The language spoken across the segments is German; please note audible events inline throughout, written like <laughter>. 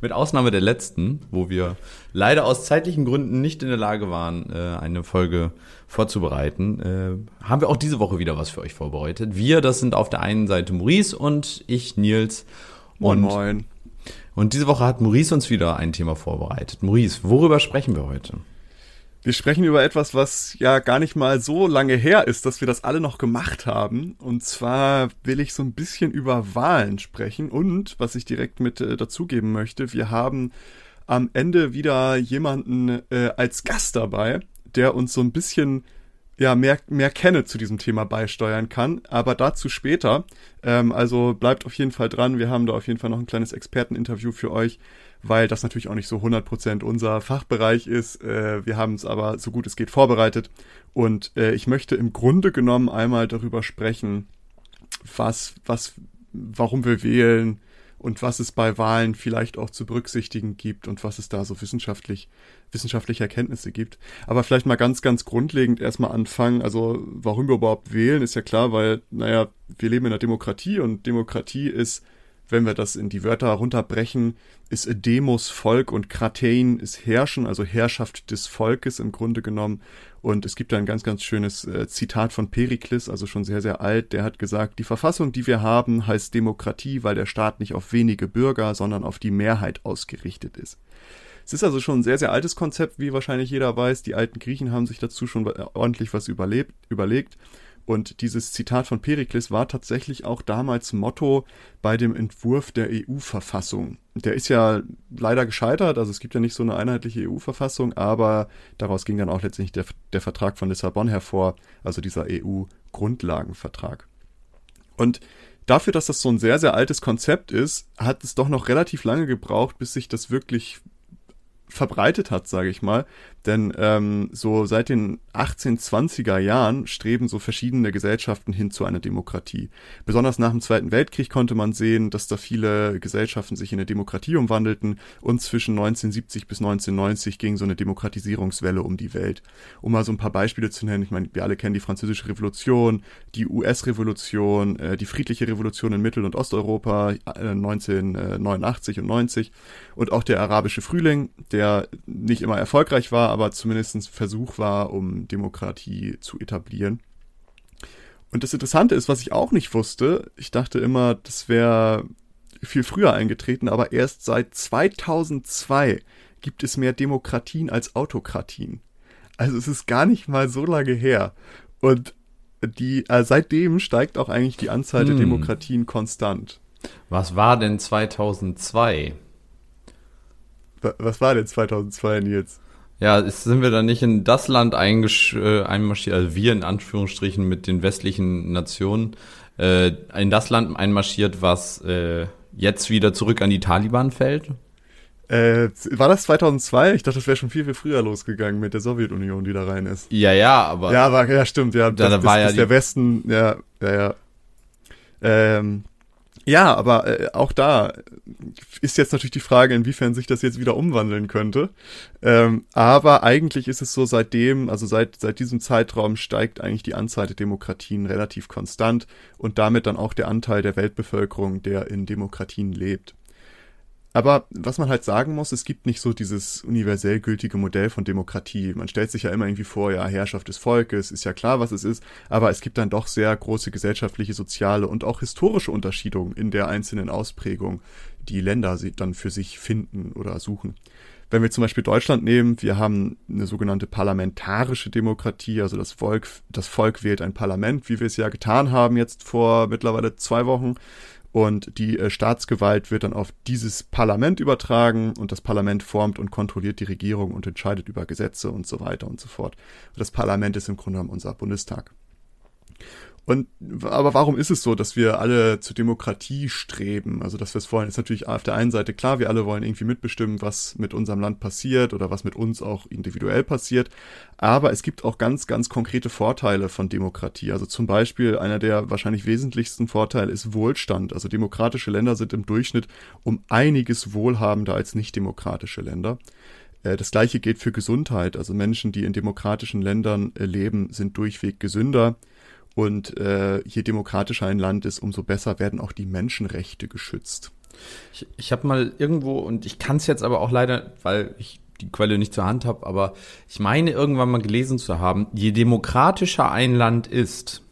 mit Ausnahme der letzten, wo wir leider aus zeitlichen Gründen nicht in der Lage waren, äh, eine Folge vorzubereiten, äh, haben wir auch diese Woche wieder was für euch vorbereitet. Wir, das sind auf der einen Seite Maurice und ich, Nils. Moin, moin. Und diese Woche hat Maurice uns wieder ein Thema vorbereitet. Maurice, worüber sprechen wir heute? Wir sprechen über etwas, was ja gar nicht mal so lange her ist, dass wir das alle noch gemacht haben. Und zwar will ich so ein bisschen über Wahlen sprechen. Und was ich direkt mit äh, dazugeben möchte, wir haben am Ende wieder jemanden äh, als Gast dabei, der uns so ein bisschen ja, mehr, mehr Kenne zu diesem Thema beisteuern kann, aber dazu später. Ähm, also bleibt auf jeden Fall dran. Wir haben da auf jeden Fall noch ein kleines Experteninterview für euch, weil das natürlich auch nicht so 100% unser Fachbereich ist. Äh, wir haben es aber so gut es geht vorbereitet. Und äh, ich möchte im Grunde genommen einmal darüber sprechen, was, was, warum wir wählen und was es bei Wahlen vielleicht auch zu berücksichtigen gibt und was es da so wissenschaftlich, wissenschaftliche Erkenntnisse gibt. Aber vielleicht mal ganz, ganz grundlegend erstmal anfangen. Also, warum wir überhaupt wählen, ist ja klar, weil, naja, wir leben in einer Demokratie und Demokratie ist wenn wir das in die Wörter runterbrechen, ist Demos Volk und Kratein ist Herrschen, also Herrschaft des Volkes im Grunde genommen. Und es gibt da ein ganz, ganz schönes äh, Zitat von Perikles, also schon sehr, sehr alt. Der hat gesagt, die Verfassung, die wir haben, heißt Demokratie, weil der Staat nicht auf wenige Bürger, sondern auf die Mehrheit ausgerichtet ist. Es ist also schon ein sehr, sehr altes Konzept, wie wahrscheinlich jeder weiß. Die alten Griechen haben sich dazu schon ordentlich was überlebt, überlegt. Und dieses Zitat von Perikles war tatsächlich auch damals Motto bei dem Entwurf der EU-Verfassung. Der ist ja leider gescheitert, also es gibt ja nicht so eine einheitliche EU-Verfassung, aber daraus ging dann auch letztendlich der, der Vertrag von Lissabon hervor, also dieser EU-Grundlagenvertrag. Und dafür, dass das so ein sehr, sehr altes Konzept ist, hat es doch noch relativ lange gebraucht, bis sich das wirklich verbreitet hat, sage ich mal. Denn ähm, so seit den 1820er Jahren streben so verschiedene Gesellschaften hin zu einer Demokratie. Besonders nach dem Zweiten Weltkrieg konnte man sehen, dass da viele Gesellschaften sich in eine Demokratie umwandelten und zwischen 1970 bis 1990 ging so eine Demokratisierungswelle um die Welt. Um mal so ein paar Beispiele zu nennen, ich meine, wir alle kennen die Französische Revolution, die US-Revolution, äh, die friedliche Revolution in Mittel- und Osteuropa äh, 1989 und 90 und auch der arabische Frühling, der nicht immer erfolgreich war, aber zumindest ein Versuch war, um Demokratie zu etablieren. Und das Interessante ist, was ich auch nicht wusste, ich dachte immer, das wäre viel früher eingetreten, aber erst seit 2002 gibt es mehr Demokratien als Autokratien. Also es ist gar nicht mal so lange her. Und die, äh, seitdem steigt auch eigentlich die Anzahl hm. der Demokratien konstant. Was war denn 2002? Was war denn 2002, Nils? Ja, sind wir da nicht in das Land äh, einmarschiert, also wir in Anführungsstrichen mit den westlichen Nationen, äh, in das Land einmarschiert, was äh, jetzt wieder zurück an die Taliban fällt? Äh, war das 2002? Ich dachte, das wäre schon viel, viel früher losgegangen mit der Sowjetunion, die da rein ist. Ja, ja, aber. Ja, aber ja, stimmt, ja. Da, das, da war bis, ja bis der Westen, ja, ja, ja. Ähm, ja, aber äh, auch da ist jetzt natürlich die Frage, inwiefern sich das jetzt wieder umwandeln könnte. Ähm, aber eigentlich ist es so, seitdem, also seit, seit diesem Zeitraum steigt eigentlich die Anzahl der Demokratien relativ konstant und damit dann auch der Anteil der Weltbevölkerung, der in Demokratien lebt. Aber was man halt sagen muss, es gibt nicht so dieses universell gültige Modell von Demokratie. Man stellt sich ja immer irgendwie vor, ja, Herrschaft des Volkes, ist ja klar, was es ist, aber es gibt dann doch sehr große gesellschaftliche, soziale und auch historische Unterschiedungen in der einzelnen Ausprägung, die Länder dann für sich finden oder suchen. Wenn wir zum Beispiel Deutschland nehmen, wir haben eine sogenannte parlamentarische Demokratie, also das Volk, das Volk wählt ein Parlament, wie wir es ja getan haben jetzt vor mittlerweile zwei Wochen. Und die äh, Staatsgewalt wird dann auf dieses Parlament übertragen und das Parlament formt und kontrolliert die Regierung und entscheidet über Gesetze und so weiter und so fort. Das Parlament ist im Grunde genommen unser Bundestag. Und aber warum ist es so, dass wir alle zur Demokratie streben? Also, dass wir es wollen, ist natürlich auf der einen Seite klar, wir alle wollen irgendwie mitbestimmen, was mit unserem Land passiert oder was mit uns auch individuell passiert. Aber es gibt auch ganz, ganz konkrete Vorteile von Demokratie. Also zum Beispiel einer der wahrscheinlich wesentlichsten Vorteile ist Wohlstand. Also demokratische Länder sind im Durchschnitt um einiges wohlhabender als nicht demokratische Länder. Äh, das gleiche gilt für Gesundheit. Also Menschen, die in demokratischen Ländern äh, leben, sind durchweg gesünder. Und äh, je demokratischer ein Land ist, umso besser werden auch die Menschenrechte geschützt. Ich, ich habe mal irgendwo, und ich kann es jetzt aber auch leider, weil ich die Quelle nicht zur Hand habe, aber ich meine irgendwann mal gelesen zu haben, je demokratischer ein Land ist,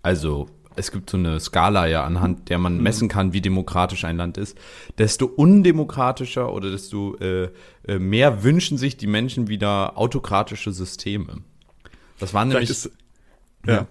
also es gibt so eine Skala ja, anhand der man mhm. messen kann, wie demokratisch ein Land ist, desto undemokratischer oder desto äh, äh mehr wünschen sich die Menschen wieder autokratische Systeme. Das waren nämlich. Ist, ja. ja.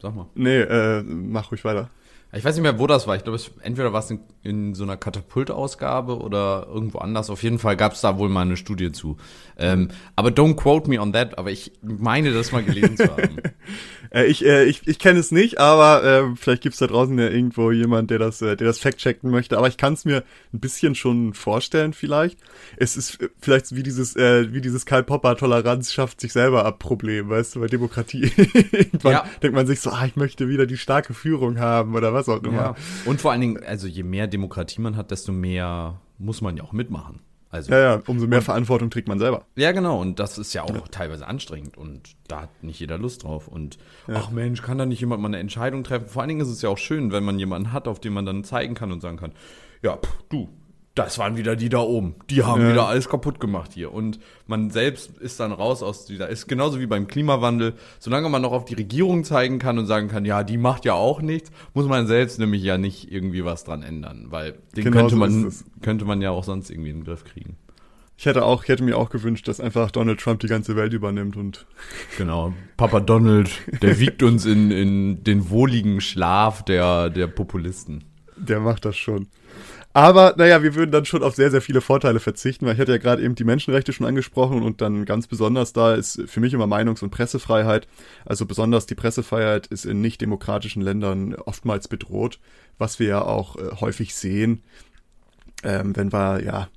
Sag mal. Nee, äh, mach ruhig weiter. Ich weiß nicht mehr, wo das war. Ich glaube, entweder war es in, in, so einer Katapultausgabe oder irgendwo anders. Auf jeden Fall gab es da wohl mal eine Studie zu. Ähm, aber don't quote me on that, aber ich meine, das mal gelesen zu haben. <laughs> Äh, ich äh, ich, ich kenne es nicht, aber äh, vielleicht gibt's da draußen ja irgendwo jemand, der das, äh, der das fact-checken möchte. Aber ich kann es mir ein bisschen schon vorstellen, vielleicht. Es ist äh, vielleicht wie dieses, äh, wie dieses Karl Popper-Toleranz schafft sich selber ab Problem, weißt du, bei Demokratie. <laughs> Irgendwann ja. denkt man sich so, ah, ich möchte wieder die starke Führung haben oder was auch immer. Ja. Und vor allen Dingen, also je mehr Demokratie man hat, desto mehr muss man ja auch mitmachen. Also, ja, ja, umso mehr und, Verantwortung trägt man selber. Ja, genau. Und das ist ja auch ja. teilweise anstrengend und da hat nicht jeder Lust drauf. Und ja. ach Mensch, kann da nicht jemand mal eine Entscheidung treffen? Vor allen Dingen ist es ja auch schön, wenn man jemanden hat, auf den man dann zeigen kann und sagen kann, ja, pff, du, das waren wieder die da oben. Die haben ja. wieder alles kaputt gemacht hier. Und man selbst ist dann raus aus dieser, ist genauso wie beim Klimawandel. Solange man noch auf die Regierung zeigen kann und sagen kann, ja, die macht ja auch nichts, muss man selbst nämlich ja nicht irgendwie was dran ändern, weil den genau könnte man, könnte man ja auch sonst irgendwie in den Griff kriegen. Ich hätte auch, ich hätte mir auch gewünscht, dass einfach Donald Trump die ganze Welt übernimmt und. Genau. Papa Donald, der wiegt uns in, in den wohligen Schlaf der, der Populisten. Der macht das schon. Aber naja, wir würden dann schon auf sehr, sehr viele Vorteile verzichten, weil ich hatte ja gerade eben die Menschenrechte schon angesprochen und dann ganz besonders da ist für mich immer Meinungs- und Pressefreiheit. Also besonders die Pressefreiheit ist in nicht demokratischen Ländern oftmals bedroht, was wir ja auch äh, häufig sehen, ähm, wenn wir ja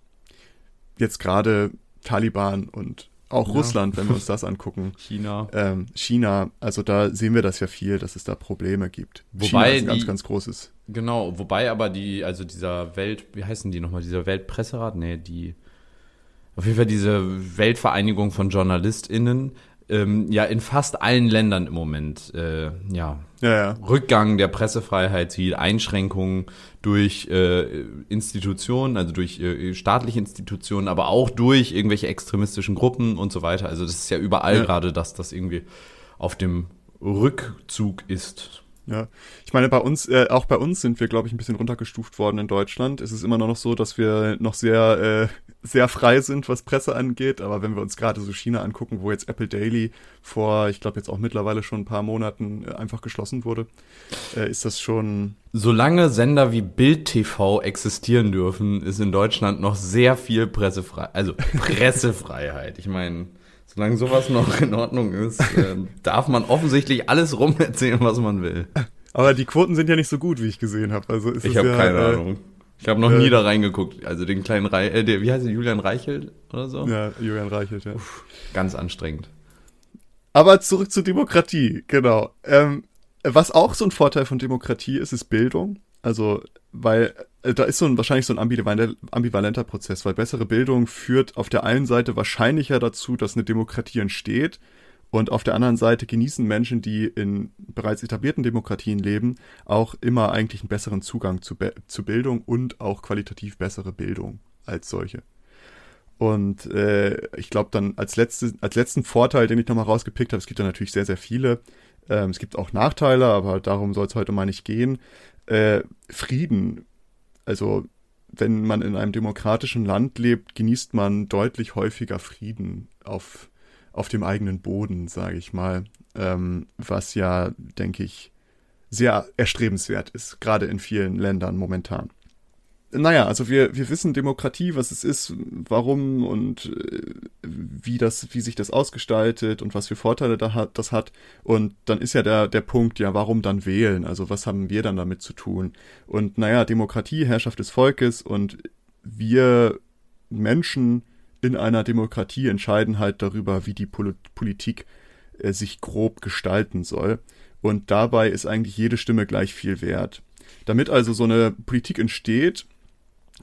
jetzt gerade Taliban und auch ja. Russland, wenn wir uns das angucken. <laughs> China. Ähm, China, also da sehen wir das ja viel, dass es da Probleme gibt. Wobei China ist ein ganz, ganz großes. Genau, wobei aber die, also dieser Welt, wie heißen die nochmal, dieser Weltpresserat? Nee, die, auf jeden Fall diese Weltvereinigung von JournalistInnen, ähm, ja in fast allen Ländern im Moment äh, ja, ja, ja, Rückgang der Pressefreiheit sieht, Einschränkungen durch äh, Institutionen, also durch äh, staatliche Institutionen, aber auch durch irgendwelche extremistischen Gruppen und so weiter. Also das ist ja überall ja. gerade, dass das irgendwie auf dem Rückzug ist. Ja, ich meine, bei uns, äh, auch bei uns sind wir, glaube ich, ein bisschen runtergestuft worden in Deutschland. Es ist immer noch so, dass wir noch sehr, äh, sehr frei sind, was Presse angeht. Aber wenn wir uns gerade so China angucken, wo jetzt Apple Daily vor, ich glaube, jetzt auch mittlerweile schon ein paar Monaten äh, einfach geschlossen wurde, äh, ist das schon. Solange Sender wie Bild TV existieren dürfen, ist in Deutschland noch sehr viel Pressefreiheit. Also Pressefreiheit. Ich meine. Solange sowas noch in Ordnung ist, äh, darf man offensichtlich alles rumerzählen, was man will. Aber die Quoten sind ja nicht so gut, wie ich gesehen habe. Also ist ich habe ja, keine äh, Ahnung. Ich habe noch äh, nie da reingeguckt. Also den kleinen Re äh, der, wie heißt der, Julian Reichelt oder so? Ja, Julian Reichelt, ja. Uff, ganz anstrengend. Aber zurück zur Demokratie, genau. Ähm, was auch so ein Vorteil von Demokratie ist, ist Bildung. Also, weil äh, da ist so ein, wahrscheinlich so ein ambivalenter Prozess, weil bessere Bildung führt auf der einen Seite wahrscheinlicher dazu, dass eine Demokratie entsteht, und auf der anderen Seite genießen Menschen, die in bereits etablierten Demokratien leben, auch immer eigentlich einen besseren Zugang zu, zu Bildung und auch qualitativ bessere Bildung als solche. Und äh, ich glaube dann als, letzte, als letzten Vorteil, den ich nochmal rausgepickt habe, es gibt da natürlich sehr, sehr viele. Ähm, es gibt auch Nachteile, aber darum soll es heute mal nicht gehen. Äh, Frieden also wenn man in einem demokratischen Land lebt, genießt man deutlich häufiger Frieden auf, auf dem eigenen Boden, sage ich mal. Ähm, was ja, denke ich, sehr erstrebenswert ist, gerade in vielen Ländern momentan. Naja, also wir, wir wissen Demokratie, was es ist, warum und äh, wie das, wie sich das ausgestaltet und was für Vorteile da hat, das hat. Und dann ist ja der, der Punkt, ja, warum dann wählen? Also was haben wir dann damit zu tun? Und naja, Demokratie, Herrschaft des Volkes und wir Menschen in einer Demokratie entscheiden halt darüber, wie die Pol Politik äh, sich grob gestalten soll. Und dabei ist eigentlich jede Stimme gleich viel wert. Damit also so eine Politik entsteht,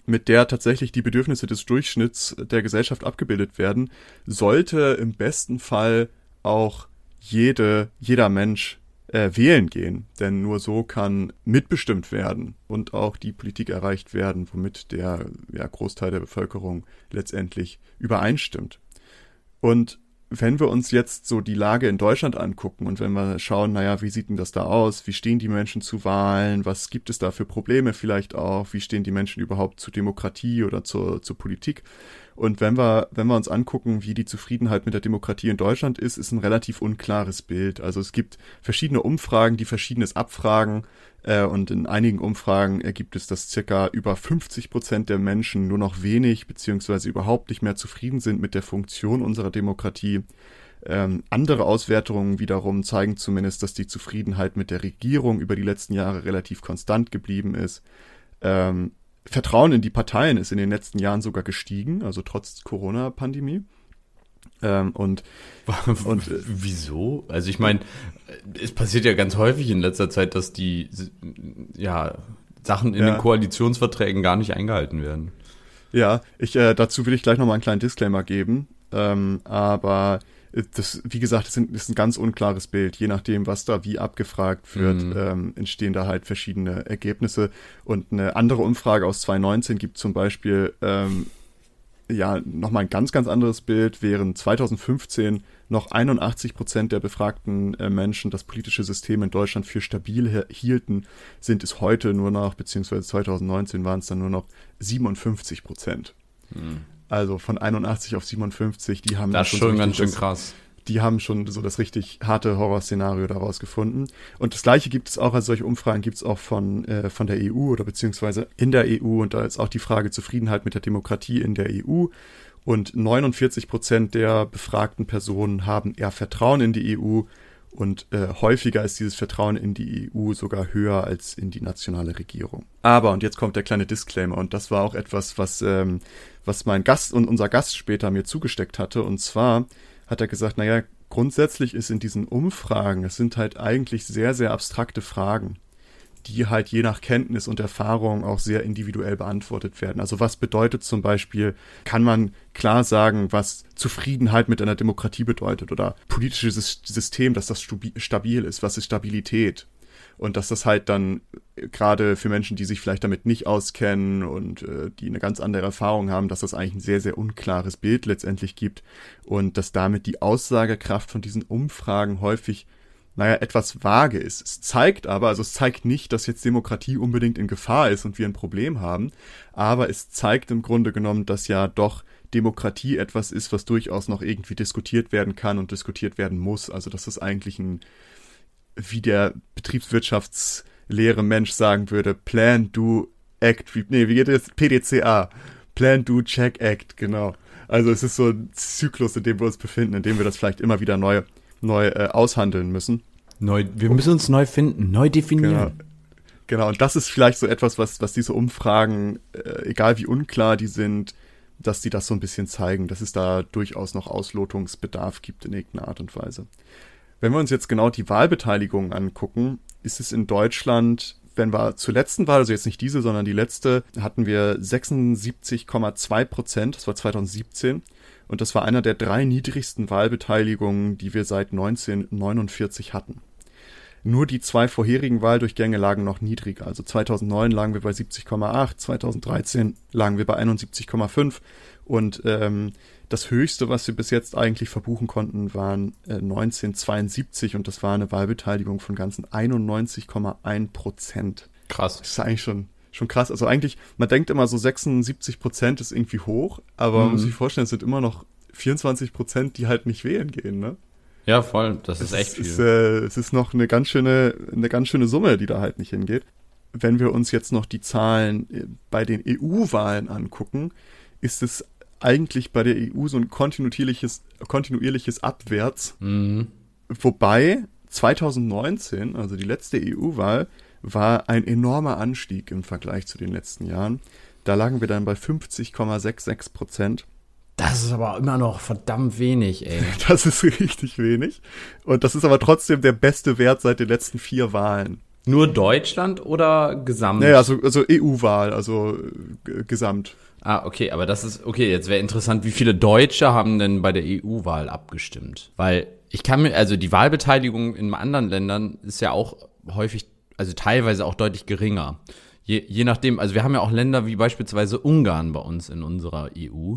mit der tatsächlich die Bedürfnisse des Durchschnitts der Gesellschaft abgebildet werden, sollte im besten Fall auch jede, jeder Mensch äh, wählen gehen. Denn nur so kann mitbestimmt werden und auch die Politik erreicht werden, womit der ja, Großteil der Bevölkerung letztendlich übereinstimmt. Und wenn wir uns jetzt so die Lage in Deutschland angucken und wenn wir schauen, naja, wie sieht denn das da aus? Wie stehen die Menschen zu Wahlen? Was gibt es da für Probleme vielleicht auch? Wie stehen die Menschen überhaupt zu Demokratie oder zur, zur Politik? Und wenn wir, wenn wir uns angucken, wie die Zufriedenheit mit der Demokratie in Deutschland ist, ist ein relativ unklares Bild. Also es gibt verschiedene Umfragen, die verschiedenes abfragen. Äh, und in einigen Umfragen ergibt es, dass circa über 50 Prozent der Menschen nur noch wenig beziehungsweise überhaupt nicht mehr zufrieden sind mit der Funktion unserer Demokratie. Ähm, andere Auswertungen wiederum zeigen zumindest, dass die Zufriedenheit mit der Regierung über die letzten Jahre relativ konstant geblieben ist. Ähm, Vertrauen in die Parteien ist in den letzten Jahren sogar gestiegen, also trotz Corona-Pandemie. Ähm, und, <laughs> und äh, wieso? Also ich meine, es passiert ja ganz häufig in letzter Zeit, dass die ja, Sachen in ja. den Koalitionsverträgen gar nicht eingehalten werden. Ja, ich äh, dazu will ich gleich nochmal einen kleinen Disclaimer geben. Ähm, aber das, wie gesagt, das ist ein ganz unklares Bild. Je nachdem, was da wie abgefragt wird, mhm. ähm, entstehen da halt verschiedene Ergebnisse. Und eine andere Umfrage aus 2019 gibt zum Beispiel ähm, ja nochmal ein ganz, ganz anderes Bild. Während 2015 noch 81 Prozent der befragten äh, Menschen das politische System in Deutschland für stabil hielten, sind es heute nur noch, beziehungsweise 2019 waren es dann nur noch 57 Prozent. Mhm. Also von 81 auf 57, die haben das schon, schon ganz schön krass. Die haben schon so das richtig harte Horrorszenario daraus gefunden. Und das gleiche gibt es auch, also solche Umfragen gibt es auch von, äh, von der EU oder beziehungsweise in der EU. Und da ist auch die Frage Zufriedenheit mit der Demokratie in der EU. Und 49 Prozent der befragten Personen haben eher Vertrauen in die EU und äh, häufiger ist dieses Vertrauen in die EU sogar höher als in die nationale Regierung. Aber, und jetzt kommt der kleine Disclaimer, und das war auch etwas, was, ähm, was mein Gast und unser Gast später mir zugesteckt hatte. Und zwar hat er gesagt, naja, grundsätzlich ist in diesen Umfragen, es sind halt eigentlich sehr, sehr abstrakte Fragen die halt je nach Kenntnis und Erfahrung auch sehr individuell beantwortet werden. Also was bedeutet zum Beispiel, kann man klar sagen, was Zufriedenheit mit einer Demokratie bedeutet oder politisches System, dass das stabil ist, was ist Stabilität? Und dass das halt dann gerade für Menschen, die sich vielleicht damit nicht auskennen und äh, die eine ganz andere Erfahrung haben, dass das eigentlich ein sehr, sehr unklares Bild letztendlich gibt und dass damit die Aussagekraft von diesen Umfragen häufig naja, etwas vage ist. Es zeigt aber, also es zeigt nicht, dass jetzt Demokratie unbedingt in Gefahr ist und wir ein Problem haben, aber es zeigt im Grunde genommen, dass ja doch Demokratie etwas ist, was durchaus noch irgendwie diskutiert werden kann und diskutiert werden muss. Also dass das eigentlich ein, wie der Betriebswirtschaftslehre Mensch sagen würde, Plan, Do, Act, nee, wie geht das? PDCA. Plan, Do, Check, Act, genau. Also es ist so ein Zyklus, in dem wir uns befinden, in dem wir das vielleicht immer wieder neu, neu äh, aushandeln müssen. Neu, wir müssen uns neu finden, neu definieren. Genau. Genau, und das ist vielleicht so etwas, was, was diese Umfragen, äh, egal wie unklar die sind, dass die das so ein bisschen zeigen, dass es da durchaus noch Auslotungsbedarf gibt in irgendeiner Art und Weise. Wenn wir uns jetzt genau die Wahlbeteiligung angucken, ist es in Deutschland, wenn wir zur letzten Wahl, also jetzt nicht diese, sondern die letzte, hatten wir 76,2 Prozent, das war 2017. Und das war einer der drei niedrigsten Wahlbeteiligungen, die wir seit 1949 hatten. Nur die zwei vorherigen Wahldurchgänge lagen noch niedriger. Also 2009 lagen wir bei 70,8, 2013 lagen wir bei 71,5 und ähm, das höchste, was wir bis jetzt eigentlich verbuchen konnten, waren äh, 1972 und das war eine Wahlbeteiligung von ganzen 91,1 Prozent. Krass. Das ist eigentlich schon schon krass. Also eigentlich, man denkt immer so 76 Prozent ist irgendwie hoch, aber mhm. man muss sich vorstellen, es sind immer noch 24 Prozent, die halt nicht wählen gehen, ne? Ja, voll. Das ist es echt viel. Ist, äh, es ist noch eine ganz schöne, eine ganz schöne Summe, die da halt nicht hingeht. Wenn wir uns jetzt noch die Zahlen äh, bei den EU-Wahlen angucken, ist es eigentlich bei der EU so ein kontinuierliches, kontinuierliches Abwärts. Mhm. Wobei 2019, also die letzte EU-Wahl, war ein enormer Anstieg im Vergleich zu den letzten Jahren. Da lagen wir dann bei 50,66 Prozent. Das ist aber immer noch verdammt wenig, ey. <laughs> Das ist richtig wenig. Und das ist aber trotzdem der beste Wert seit den letzten vier Wahlen. Nur Deutschland oder gesamt? Naja, also, also EU-Wahl, also äh, gesamt. Ah, okay, aber das ist, okay, jetzt wäre interessant, wie viele Deutsche haben denn bei der EU-Wahl abgestimmt? Weil ich kann mir, also die Wahlbeteiligung in anderen Ländern ist ja auch häufig, also teilweise auch deutlich geringer. Je, je nachdem, also wir haben ja auch Länder wie beispielsweise Ungarn bei uns in unserer EU.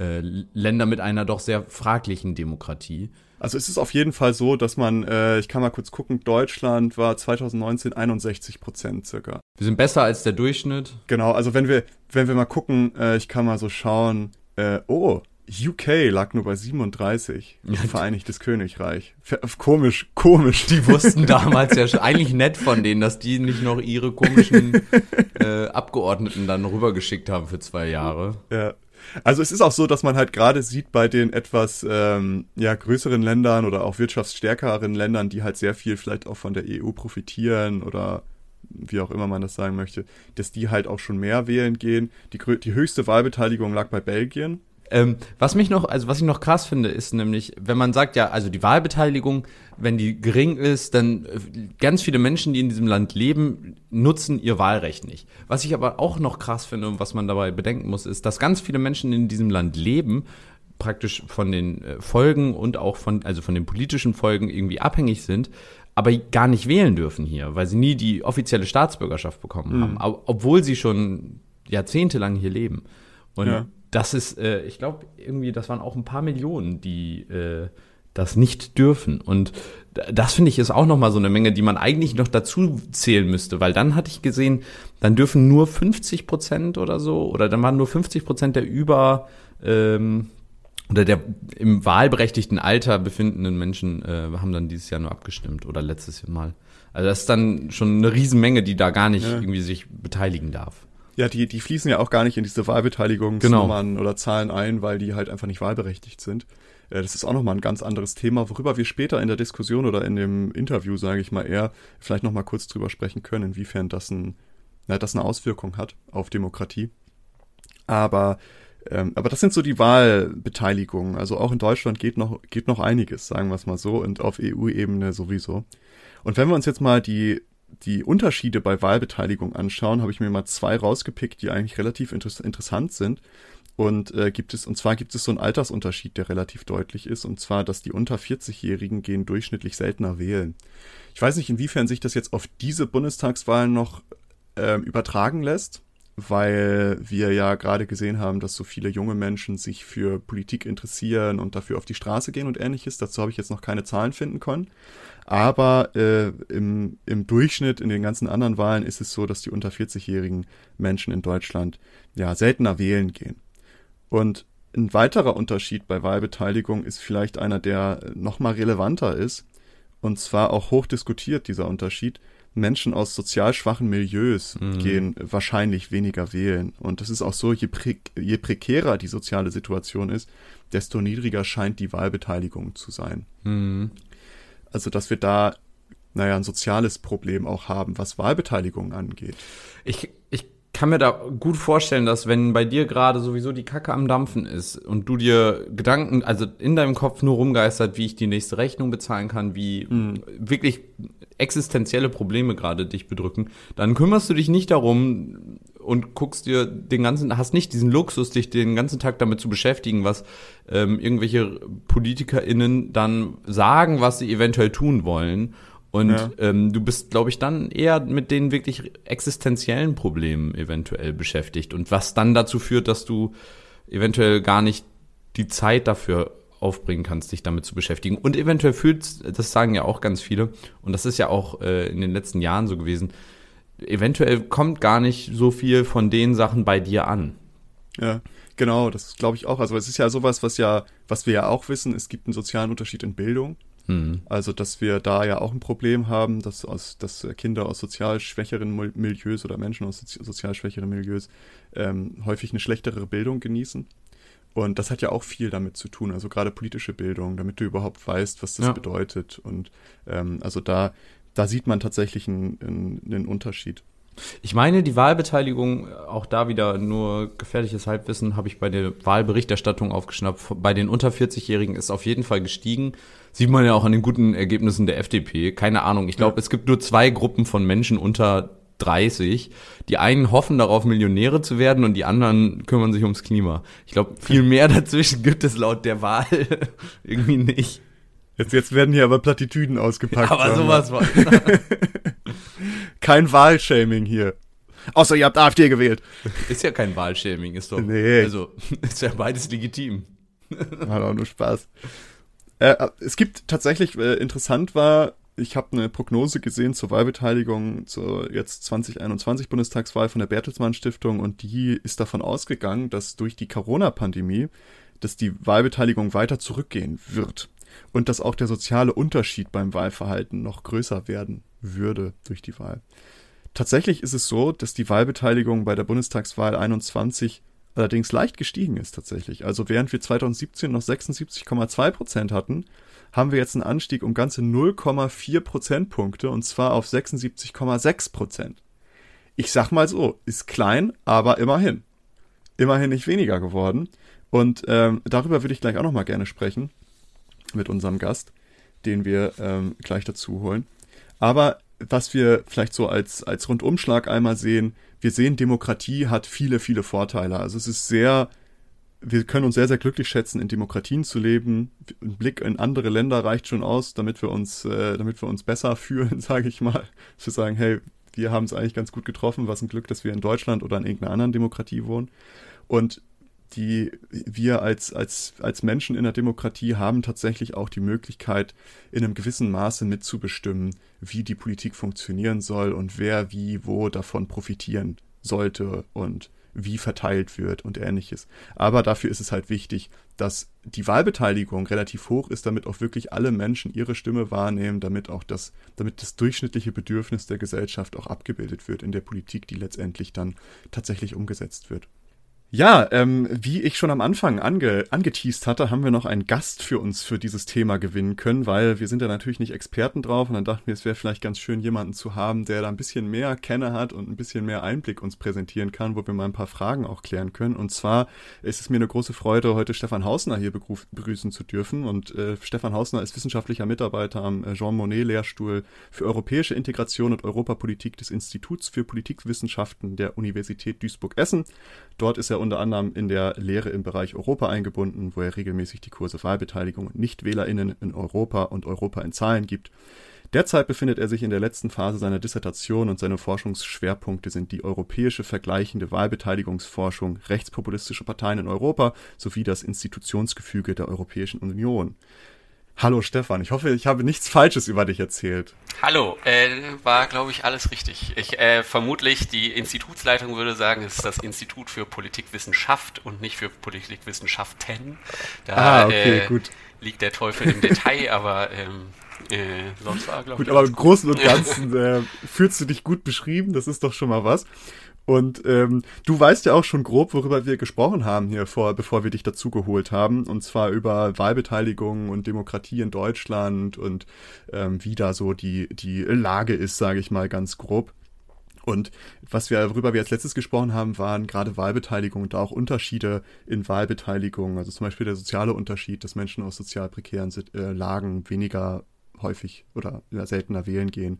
Äh, Länder mit einer doch sehr fraglichen Demokratie. Also es ist auf jeden Fall so, dass man, äh, ich kann mal kurz gucken, Deutschland war 2019 61 Prozent circa. Wir sind besser als der Durchschnitt. Genau, also wenn wir, wenn wir mal gucken, äh, ich kann mal so schauen, äh, oh, UK lag nur bei 37, ja, Vereinigtes Königreich. Komisch, komisch. Die wussten <laughs> damals ja schon, eigentlich nett von denen, dass die nicht noch ihre komischen äh, Abgeordneten dann rübergeschickt haben für zwei Jahre. Ja. Also es ist auch so, dass man halt gerade sieht bei den etwas ähm, ja, größeren Ländern oder auch wirtschaftsstärkeren Ländern, die halt sehr viel vielleicht auch von der EU profitieren oder wie auch immer man das sagen möchte, dass die halt auch schon mehr wählen gehen. Die, die höchste Wahlbeteiligung lag bei Belgien ähm, was mich noch, also was ich noch krass finde, ist nämlich, wenn man sagt, ja, also die Wahlbeteiligung, wenn die gering ist, dann äh, ganz viele Menschen, die in diesem Land leben, nutzen ihr Wahlrecht nicht. Was ich aber auch noch krass finde und was man dabei bedenken muss, ist, dass ganz viele Menschen in diesem Land leben, praktisch von den äh, Folgen und auch von, also von den politischen Folgen irgendwie abhängig sind, aber gar nicht wählen dürfen hier, weil sie nie die offizielle Staatsbürgerschaft bekommen mhm. haben, obwohl sie schon jahrzehntelang hier leben. Und ja das ist, äh, ich glaube, irgendwie, das waren auch ein paar Millionen, die äh, das nicht dürfen. Und das finde ich ist auch nochmal so eine Menge, die man eigentlich noch dazu zählen müsste, weil dann hatte ich gesehen, dann dürfen nur 50 Prozent oder so, oder dann waren nur 50 Prozent der über ähm, oder der im wahlberechtigten Alter befindenden Menschen äh, haben dann dieses Jahr nur abgestimmt oder letztes Jahr mal. Also das ist dann schon eine Riesenmenge, die da gar nicht ja. irgendwie sich beteiligen darf. Ja, die, die fließen ja auch gar nicht in diese Wahlbeteiligungsnummern genau. oder Zahlen ein, weil die halt einfach nicht wahlberechtigt sind. Äh, das ist auch nochmal ein ganz anderes Thema, worüber wir später in der Diskussion oder in dem Interview, sage ich mal eher, vielleicht nochmal kurz drüber sprechen können, inwiefern das, ein, na, das eine Auswirkung hat auf Demokratie. Aber, ähm, aber das sind so die Wahlbeteiligungen. Also auch in Deutschland geht noch, geht noch einiges, sagen wir es mal so, und auf EU-Ebene sowieso. Und wenn wir uns jetzt mal die die Unterschiede bei Wahlbeteiligung anschauen, habe ich mir mal zwei rausgepickt, die eigentlich relativ inter interessant sind. Und äh, gibt es, und zwar gibt es so einen Altersunterschied, der relativ deutlich ist, und zwar, dass die unter 40-Jährigen gehen durchschnittlich seltener wählen. Ich weiß nicht, inwiefern sich das jetzt auf diese Bundestagswahlen noch äh, übertragen lässt, weil wir ja gerade gesehen haben, dass so viele junge Menschen sich für Politik interessieren und dafür auf die Straße gehen und ähnliches. Dazu habe ich jetzt noch keine Zahlen finden können. Aber äh, im, im Durchschnitt in den ganzen anderen Wahlen ist es so, dass die unter 40-jährigen Menschen in Deutschland ja seltener wählen gehen. Und ein weiterer Unterschied bei Wahlbeteiligung ist vielleicht einer, der nochmal relevanter ist. Und zwar auch hoch diskutiert, dieser Unterschied. Menschen aus sozial schwachen Milieus mhm. gehen wahrscheinlich weniger wählen. Und das ist auch so, je, pre je prekärer die soziale Situation ist, desto niedriger scheint die Wahlbeteiligung zu sein. Mhm. Also, dass wir da, naja, ein soziales Problem auch haben, was Wahlbeteiligung angeht. Ich, ich kann mir da gut vorstellen, dass wenn bei dir gerade sowieso die Kacke am Dampfen ist und du dir Gedanken, also in deinem Kopf nur rumgeistert, wie ich die nächste Rechnung bezahlen kann, wie mhm. wirklich existenzielle Probleme gerade dich bedrücken, dann kümmerst du dich nicht darum und guckst dir den ganzen, hast nicht diesen Luxus, dich den ganzen Tag damit zu beschäftigen, was ähm, irgendwelche PolitikerInnen dann sagen, was sie eventuell tun wollen. Und ja. ähm, du bist, glaube ich, dann eher mit den wirklich existenziellen Problemen eventuell beschäftigt. Und was dann dazu führt, dass du eventuell gar nicht die Zeit dafür aufbringen kannst, dich damit zu beschäftigen. Und eventuell fühlt, das sagen ja auch ganz viele, und das ist ja auch äh, in den letzten Jahren so gewesen, eventuell kommt gar nicht so viel von den Sachen bei dir an. Ja, genau, das glaube ich auch. Also es ist ja sowas, was ja, was wir ja auch wissen, es gibt einen sozialen Unterschied in Bildung. Mhm. Also, dass wir da ja auch ein Problem haben, dass, aus, dass Kinder aus sozial schwächeren Milieus oder Menschen aus sozial schwächeren Milieus ähm, häufig eine schlechtere Bildung genießen. Und das hat ja auch viel damit zu tun, also gerade politische Bildung, damit du überhaupt weißt, was das ja. bedeutet. Und ähm, also da, da sieht man tatsächlich einen, einen, Unterschied. Ich meine, die Wahlbeteiligung, auch da wieder nur gefährliches Halbwissen, habe ich bei der Wahlberichterstattung aufgeschnappt. Bei den unter 40-Jährigen ist auf jeden Fall gestiegen. Sieht man ja auch an den guten Ergebnissen der FDP. Keine Ahnung. Ich glaube, ja. es gibt nur zwei Gruppen von Menschen unter 30. Die einen hoffen darauf, Millionäre zu werden und die anderen kümmern sich ums Klima. Ich glaube, viel <laughs> mehr dazwischen gibt es laut der Wahl <laughs> irgendwie nicht. Jetzt, jetzt werden hier aber Plattitüden ausgepackt. Ja, aber sowas war. <laughs> kein Wahlshaming hier. Außer ihr habt AfD gewählt. Ist ja kein Wahlshaming, ist doch. Nee. Also, <laughs> ist ja beides legitim. Hat auch nur Spaß. Äh, es gibt tatsächlich, äh, interessant war, ich habe eine Prognose gesehen zur Wahlbeteiligung zur jetzt 2021 Bundestagswahl von der Bertelsmann Stiftung und die ist davon ausgegangen, dass durch die Corona-Pandemie, dass die Wahlbeteiligung weiter zurückgehen wird und dass auch der soziale Unterschied beim Wahlverhalten noch größer werden würde durch die Wahl. Tatsächlich ist es so, dass die Wahlbeteiligung bei der Bundestagswahl 21 allerdings leicht gestiegen ist tatsächlich. Also während wir 2017 noch 76,2 Prozent hatten, haben wir jetzt einen Anstieg um ganze 0,4 Prozentpunkte und zwar auf 76,6 Prozent. Ich sag mal so, ist klein, aber immerhin. Immerhin nicht weniger geworden. Und ähm, darüber würde ich gleich auch nochmal gerne sprechen mit unserem Gast, den wir ähm, gleich dazu holen. Aber was wir vielleicht so als, als Rundumschlag einmal sehen, wir sehen, Demokratie hat viele, viele Vorteile. Also es ist sehr, wir können uns sehr, sehr glücklich schätzen, in Demokratien zu leben. Ein Blick in andere Länder reicht schon aus, damit wir uns, äh, damit wir uns besser <laughs> fühlen, sage ich mal. Zu sagen, hey, wir haben es eigentlich ganz gut getroffen, was ein Glück, dass wir in Deutschland oder in irgendeiner anderen Demokratie wohnen. Und die wir als, als, als Menschen in der Demokratie haben tatsächlich auch die Möglichkeit, in einem gewissen Maße mitzubestimmen, wie die Politik funktionieren soll und wer wie wo davon profitieren sollte und wie verteilt wird und ähnliches. Aber dafür ist es halt wichtig, dass die Wahlbeteiligung relativ hoch ist, damit auch wirklich alle Menschen ihre Stimme wahrnehmen, damit auch das, damit das durchschnittliche Bedürfnis der Gesellschaft auch abgebildet wird in der Politik, die letztendlich dann tatsächlich umgesetzt wird. Ja, ähm, wie ich schon am Anfang ange angeteased hatte, haben wir noch einen Gast für uns für dieses Thema gewinnen können, weil wir sind ja natürlich nicht Experten drauf und dann dachten wir, es wäre vielleicht ganz schön, jemanden zu haben, der da ein bisschen mehr Kenne hat und ein bisschen mehr Einblick uns präsentieren kann, wo wir mal ein paar Fragen auch klären können. Und zwar ist es mir eine große Freude, heute Stefan Hausner hier begrüßen zu dürfen. Und äh, Stefan Hausner ist wissenschaftlicher Mitarbeiter am äh, Jean Monnet Lehrstuhl für europäische Integration und Europapolitik des Instituts für Politikwissenschaften der Universität Duisburg-Essen. Dort ist er unter anderem in der Lehre im Bereich Europa eingebunden, wo er regelmäßig die Kurse Wahlbeteiligung und NichtwählerInnen in Europa und Europa in Zahlen gibt. Derzeit befindet er sich in der letzten Phase seiner Dissertation und seine Forschungsschwerpunkte sind die europäische vergleichende Wahlbeteiligungsforschung, rechtspopulistische Parteien in Europa sowie das Institutionsgefüge der Europäischen Union. Hallo Stefan, ich hoffe, ich habe nichts Falsches über dich erzählt. Hallo, äh, war glaube ich alles richtig. Ich äh, vermutlich die Institutsleitung würde sagen, es ist das Institut für Politikwissenschaft und nicht für Politikwissenschaften. Da ah, okay, äh, gut. liegt der Teufel im Detail, <laughs> aber ähm, äh, sonst war glaube ich. Gut, aber im Großen und Ganzen äh, fühlst du dich gut beschrieben, das ist doch schon mal was. Und ähm, du weißt ja auch schon grob, worüber wir gesprochen haben hier vor, bevor wir dich dazugeholt haben. Und zwar über Wahlbeteiligung und Demokratie in Deutschland und ähm, wie da so die, die Lage ist, sage ich mal ganz grob. Und was wir, worüber wir als letztes gesprochen haben, waren gerade Wahlbeteiligung und auch Unterschiede in Wahlbeteiligung. Also zum Beispiel der soziale Unterschied, dass Menschen aus sozial prekären äh, Lagen weniger häufig oder seltener wählen gehen.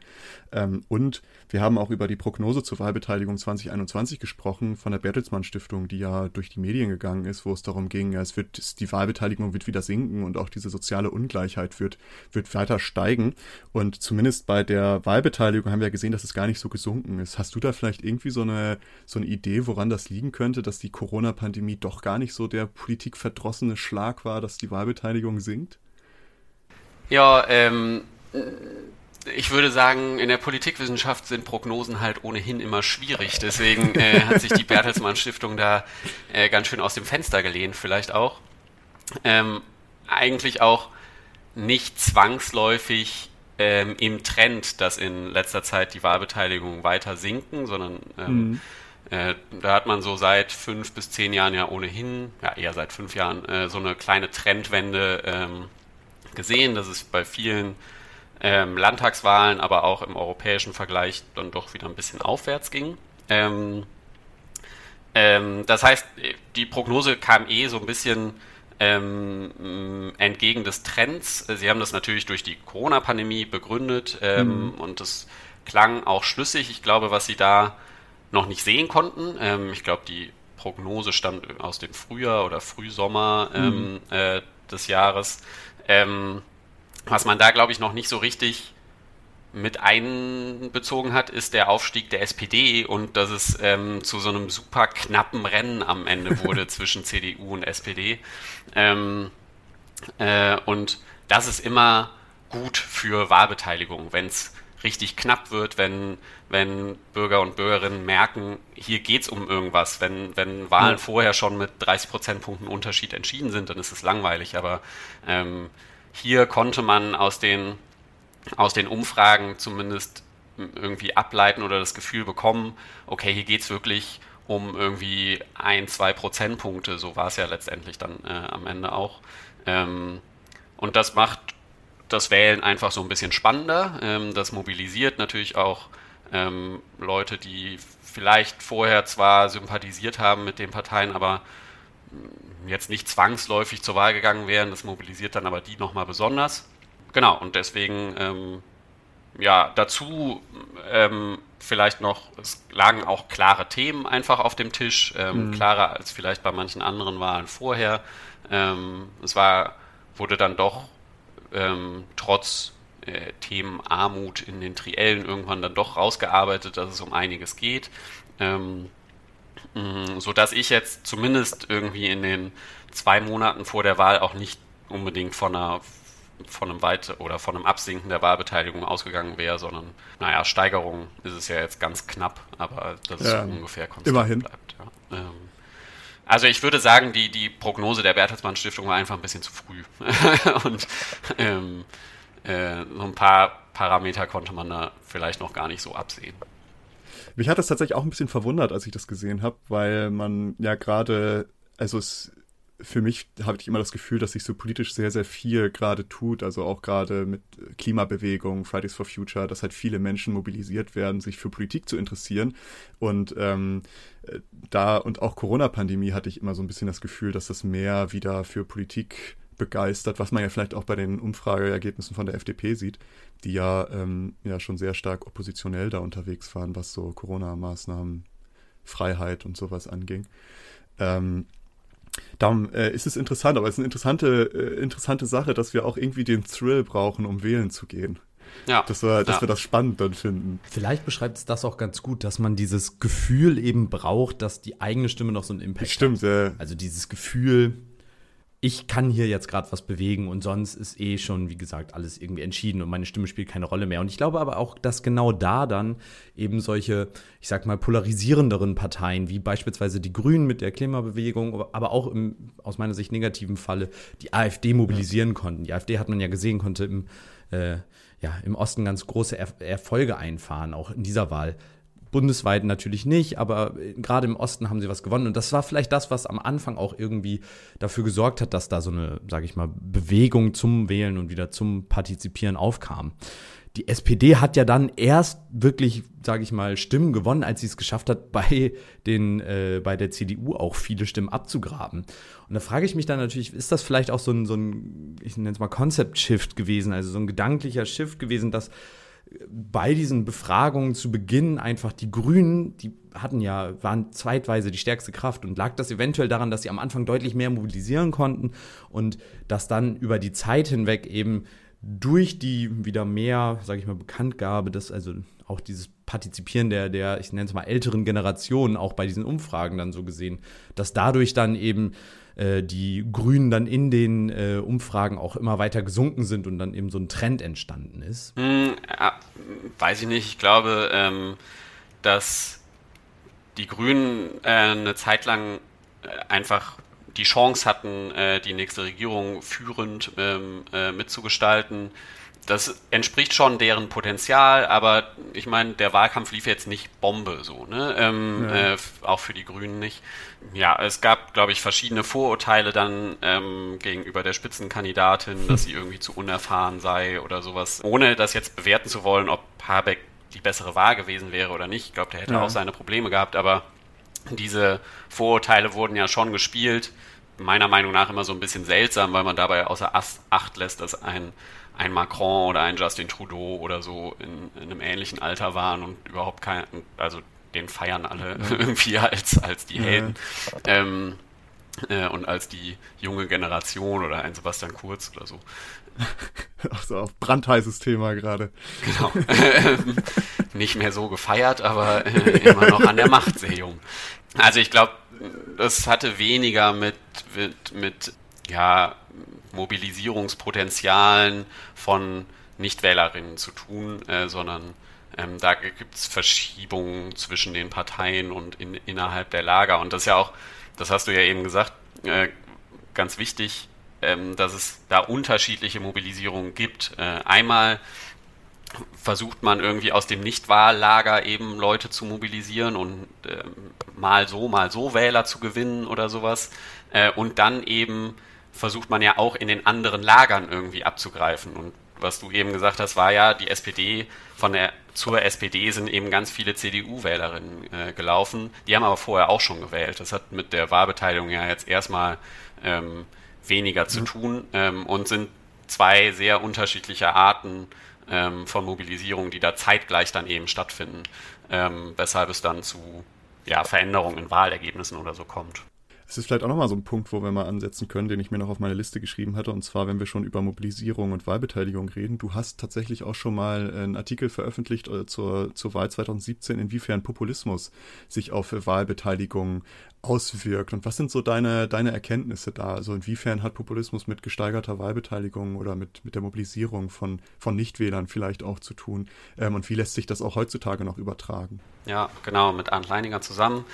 Ähm, und wir haben auch über die Prognose zur Wahlbeteiligung 2021 gesprochen von der Bertelsmann Stiftung, die ja durch die Medien gegangen ist, wo es darum ging, es wird, die Wahlbeteiligung wird wieder sinken und auch diese soziale Ungleichheit wird, wird weiter steigen. Und zumindest bei der Wahlbeteiligung haben wir gesehen, dass es gar nicht so gesunken ist. Hast du da vielleicht irgendwie so eine, so eine Idee, woran das liegen könnte, dass die Corona-Pandemie doch gar nicht so der politikverdrossene Schlag war, dass die Wahlbeteiligung sinkt? Ja, ähm, ich würde sagen, in der Politikwissenschaft sind Prognosen halt ohnehin immer schwierig. Deswegen äh, hat sich die Bertelsmann Stiftung da äh, ganz schön aus dem Fenster gelehnt, vielleicht auch. Ähm, eigentlich auch nicht zwangsläufig ähm, im Trend, dass in letzter Zeit die Wahlbeteiligungen weiter sinken, sondern ähm, mhm. äh, da hat man so seit fünf bis zehn Jahren ja ohnehin, ja eher seit fünf Jahren, äh, so eine kleine Trendwende ähm, gesehen, dass es bei vielen ähm, Landtagswahlen, aber auch im europäischen Vergleich dann doch wieder ein bisschen aufwärts ging. Ähm, ähm, das heißt, die Prognose kam eh so ein bisschen ähm, entgegen des Trends. Sie haben das natürlich durch die Corona-Pandemie begründet ähm, mhm. und das klang auch schlüssig. Ich glaube, was Sie da noch nicht sehen konnten, ähm, ich glaube, die Prognose stammt aus dem Frühjahr oder Frühsommer mhm. äh, des Jahres. Ähm, was man da, glaube ich, noch nicht so richtig mit einbezogen hat, ist der Aufstieg der SPD und dass es ähm, zu so einem super knappen Rennen am Ende wurde <laughs> zwischen CDU und SPD. Ähm, äh, und das ist immer gut für Wahlbeteiligung, wenn es richtig knapp wird, wenn, wenn Bürger und Bürgerinnen merken, hier geht es um irgendwas. Wenn, wenn Wahlen ja. vorher schon mit 30 Prozentpunkten Unterschied entschieden sind, dann ist es langweilig. Aber ähm, hier konnte man aus den, aus den Umfragen zumindest irgendwie ableiten oder das Gefühl bekommen, okay, hier geht es wirklich um irgendwie ein, zwei Prozentpunkte, so war es ja letztendlich dann äh, am Ende auch. Ähm, und das macht das Wählen einfach so ein bisschen spannender. Ähm, das mobilisiert natürlich auch ähm, Leute, die vielleicht vorher zwar sympathisiert haben mit den Parteien, aber jetzt nicht zwangsläufig zur Wahl gegangen wären. Das mobilisiert dann aber die nochmal besonders. Genau, und deswegen, ähm, ja, dazu ähm, vielleicht noch, es lagen auch klare Themen einfach auf dem Tisch, ähm, mhm. klarer als vielleicht bei manchen anderen Wahlen vorher. Ähm, es war, wurde dann doch ähm, trotz äh, Themen Armut in den Triellen irgendwann dann doch rausgearbeitet, dass es um einiges geht. Ähm, Mm, so dass ich jetzt zumindest irgendwie in den zwei Monaten vor der Wahl auch nicht unbedingt von einer von einem Weit- oder von einem Absinken der Wahlbeteiligung ausgegangen wäre, sondern naja, Steigerung ist es ja jetzt ganz knapp, aber das ja, ist ungefähr konstant immerhin. bleibt. Ja. Ähm, also ich würde sagen, die, die Prognose der Bertelsmann Stiftung war einfach ein bisschen zu früh. <laughs> Und ähm, äh, so ein paar Parameter konnte man da vielleicht noch gar nicht so absehen. Mich hat das tatsächlich auch ein bisschen verwundert, als ich das gesehen habe, weil man ja gerade, also es für mich habe ich immer das Gefühl, dass sich so politisch sehr, sehr viel gerade tut. Also auch gerade mit Klimabewegung, Fridays for Future, dass halt viele Menschen mobilisiert werden, sich für Politik zu interessieren. Und ähm, da und auch Corona-Pandemie hatte ich immer so ein bisschen das Gefühl, dass das mehr wieder für Politik begeistert, was man ja vielleicht auch bei den Umfrageergebnissen von der FDP sieht, die ja, ähm, ja schon sehr stark oppositionell da unterwegs waren, was so Corona-Maßnahmen, Freiheit und sowas anging. Ähm, Darum äh, ist es interessant, aber es ist eine interessante, äh, interessante Sache, dass wir auch irgendwie den Thrill brauchen, um wählen zu gehen. Ja. Dass, wir, dass ja. wir das spannend dann finden. Vielleicht beschreibt es das auch ganz gut, dass man dieses Gefühl eben braucht, dass die eigene Stimme noch so einen Impact Stimmt, hat. Stimmt, ja. Also dieses Gefühl, ich kann hier jetzt gerade was bewegen und sonst ist eh schon, wie gesagt, alles irgendwie entschieden und meine Stimme spielt keine Rolle mehr. Und ich glaube aber auch, dass genau da dann eben solche, ich sag mal, polarisierenderen Parteien, wie beispielsweise die Grünen mit der Klimabewegung, aber auch im aus meiner Sicht negativen Falle die AfD mobilisieren konnten. Die AfD hat man ja gesehen, konnte im, äh, ja, im Osten ganz große er Erfolge einfahren, auch in dieser Wahl bundesweit natürlich nicht, aber äh, gerade im Osten haben sie was gewonnen. Und das war vielleicht das, was am Anfang auch irgendwie dafür gesorgt hat, dass da so eine, sage ich mal, Bewegung zum Wählen und wieder zum Partizipieren aufkam. Die SPD hat ja dann erst wirklich, sage ich mal, Stimmen gewonnen, als sie es geschafft hat, <laughs> bei, den, äh, bei der CDU auch viele Stimmen abzugraben. Und da frage ich mich dann natürlich, ist das vielleicht auch so ein, so ein ich nenne es mal Concept-Shift gewesen, also so ein gedanklicher Shift gewesen, dass bei diesen Befragungen zu Beginn einfach die Grünen, die hatten ja, waren zeitweise die stärkste Kraft. Und lag das eventuell daran, dass sie am Anfang deutlich mehr mobilisieren konnten und dass dann über die Zeit hinweg eben durch die wieder mehr, sage ich mal, Bekanntgabe, dass also auch dieses Partizipieren der, der, ich nenne es mal, älteren Generationen auch bei diesen Umfragen dann so gesehen, dass dadurch dann eben äh, die Grünen dann in den äh, Umfragen auch immer weiter gesunken sind und dann eben so ein Trend entstanden ist? Hm, weiß ich nicht. Ich glaube, ähm, dass die Grünen äh, eine Zeit lang äh, einfach die Chance hatten, äh, die nächste Regierung führend ähm, äh, mitzugestalten. Das entspricht schon deren Potenzial, aber ich meine, der Wahlkampf lief jetzt nicht Bombe so, ne? Ähm, ja. äh, auch für die Grünen nicht. Ja, es gab, glaube ich, verschiedene Vorurteile dann ähm, gegenüber der Spitzenkandidatin, <laughs> dass sie irgendwie zu unerfahren sei oder sowas. Ohne das jetzt bewerten zu wollen, ob Habeck die bessere Wahl gewesen wäre oder nicht. Ich glaube, der hätte ja. auch seine Probleme gehabt, aber diese Vorurteile wurden ja schon gespielt. Meiner Meinung nach immer so ein bisschen seltsam, weil man dabei außer Acht lässt, dass ein, ein Macron oder ein Justin Trudeau oder so in, in einem ähnlichen Alter waren und überhaupt kein, also den feiern alle ja. <laughs> irgendwie als, als die Helden. Ja. Ähm, äh, und als die junge Generation oder ein Sebastian Kurz oder so. <laughs> Ach so, auf brandheißes Thema gerade. Genau. <laughs> Nicht mehr so gefeiert, aber äh, immer noch an der Macht sehr jung. Also ich glaube, das hatte weniger mit, mit, mit ja, Mobilisierungspotenzialen von Nichtwählerinnen zu tun, äh, sondern ähm, da gibt es Verschiebungen zwischen den Parteien und in, innerhalb der Lager. Und das ist ja auch, das hast du ja eben gesagt, äh, ganz wichtig, ähm, dass es da unterschiedliche Mobilisierungen gibt. Äh, einmal versucht man irgendwie aus dem Nichtwahllager eben Leute zu mobilisieren und äh, mal so, mal so Wähler zu gewinnen oder sowas. Äh, und dann eben versucht man ja auch in den anderen Lagern irgendwie abzugreifen. Und was du eben gesagt hast, war ja, die SPD von der zur SPD sind eben ganz viele CDU-Wählerinnen äh, gelaufen. Die haben aber vorher auch schon gewählt. Das hat mit der Wahlbeteiligung ja jetzt erstmal ähm, weniger zu mhm. tun ähm, und sind zwei sehr unterschiedliche Arten ähm, von Mobilisierung, die da zeitgleich dann eben stattfinden, ähm, weshalb es dann zu ja, Veränderungen in Wahlergebnissen oder so kommt. Es ist vielleicht auch nochmal so ein Punkt, wo wir mal ansetzen können, den ich mir noch auf meine Liste geschrieben hatte. Und zwar, wenn wir schon über Mobilisierung und Wahlbeteiligung reden. Du hast tatsächlich auch schon mal einen Artikel veröffentlicht äh, zur, zur Wahl 2017, inwiefern Populismus sich auf Wahlbeteiligung auswirkt. Und was sind so deine, deine Erkenntnisse da? Also inwiefern hat Populismus mit gesteigerter Wahlbeteiligung oder mit, mit der Mobilisierung von, von Nichtwählern vielleicht auch zu tun? Ähm, und wie lässt sich das auch heutzutage noch übertragen? Ja, genau, mit Arndt Leininger zusammen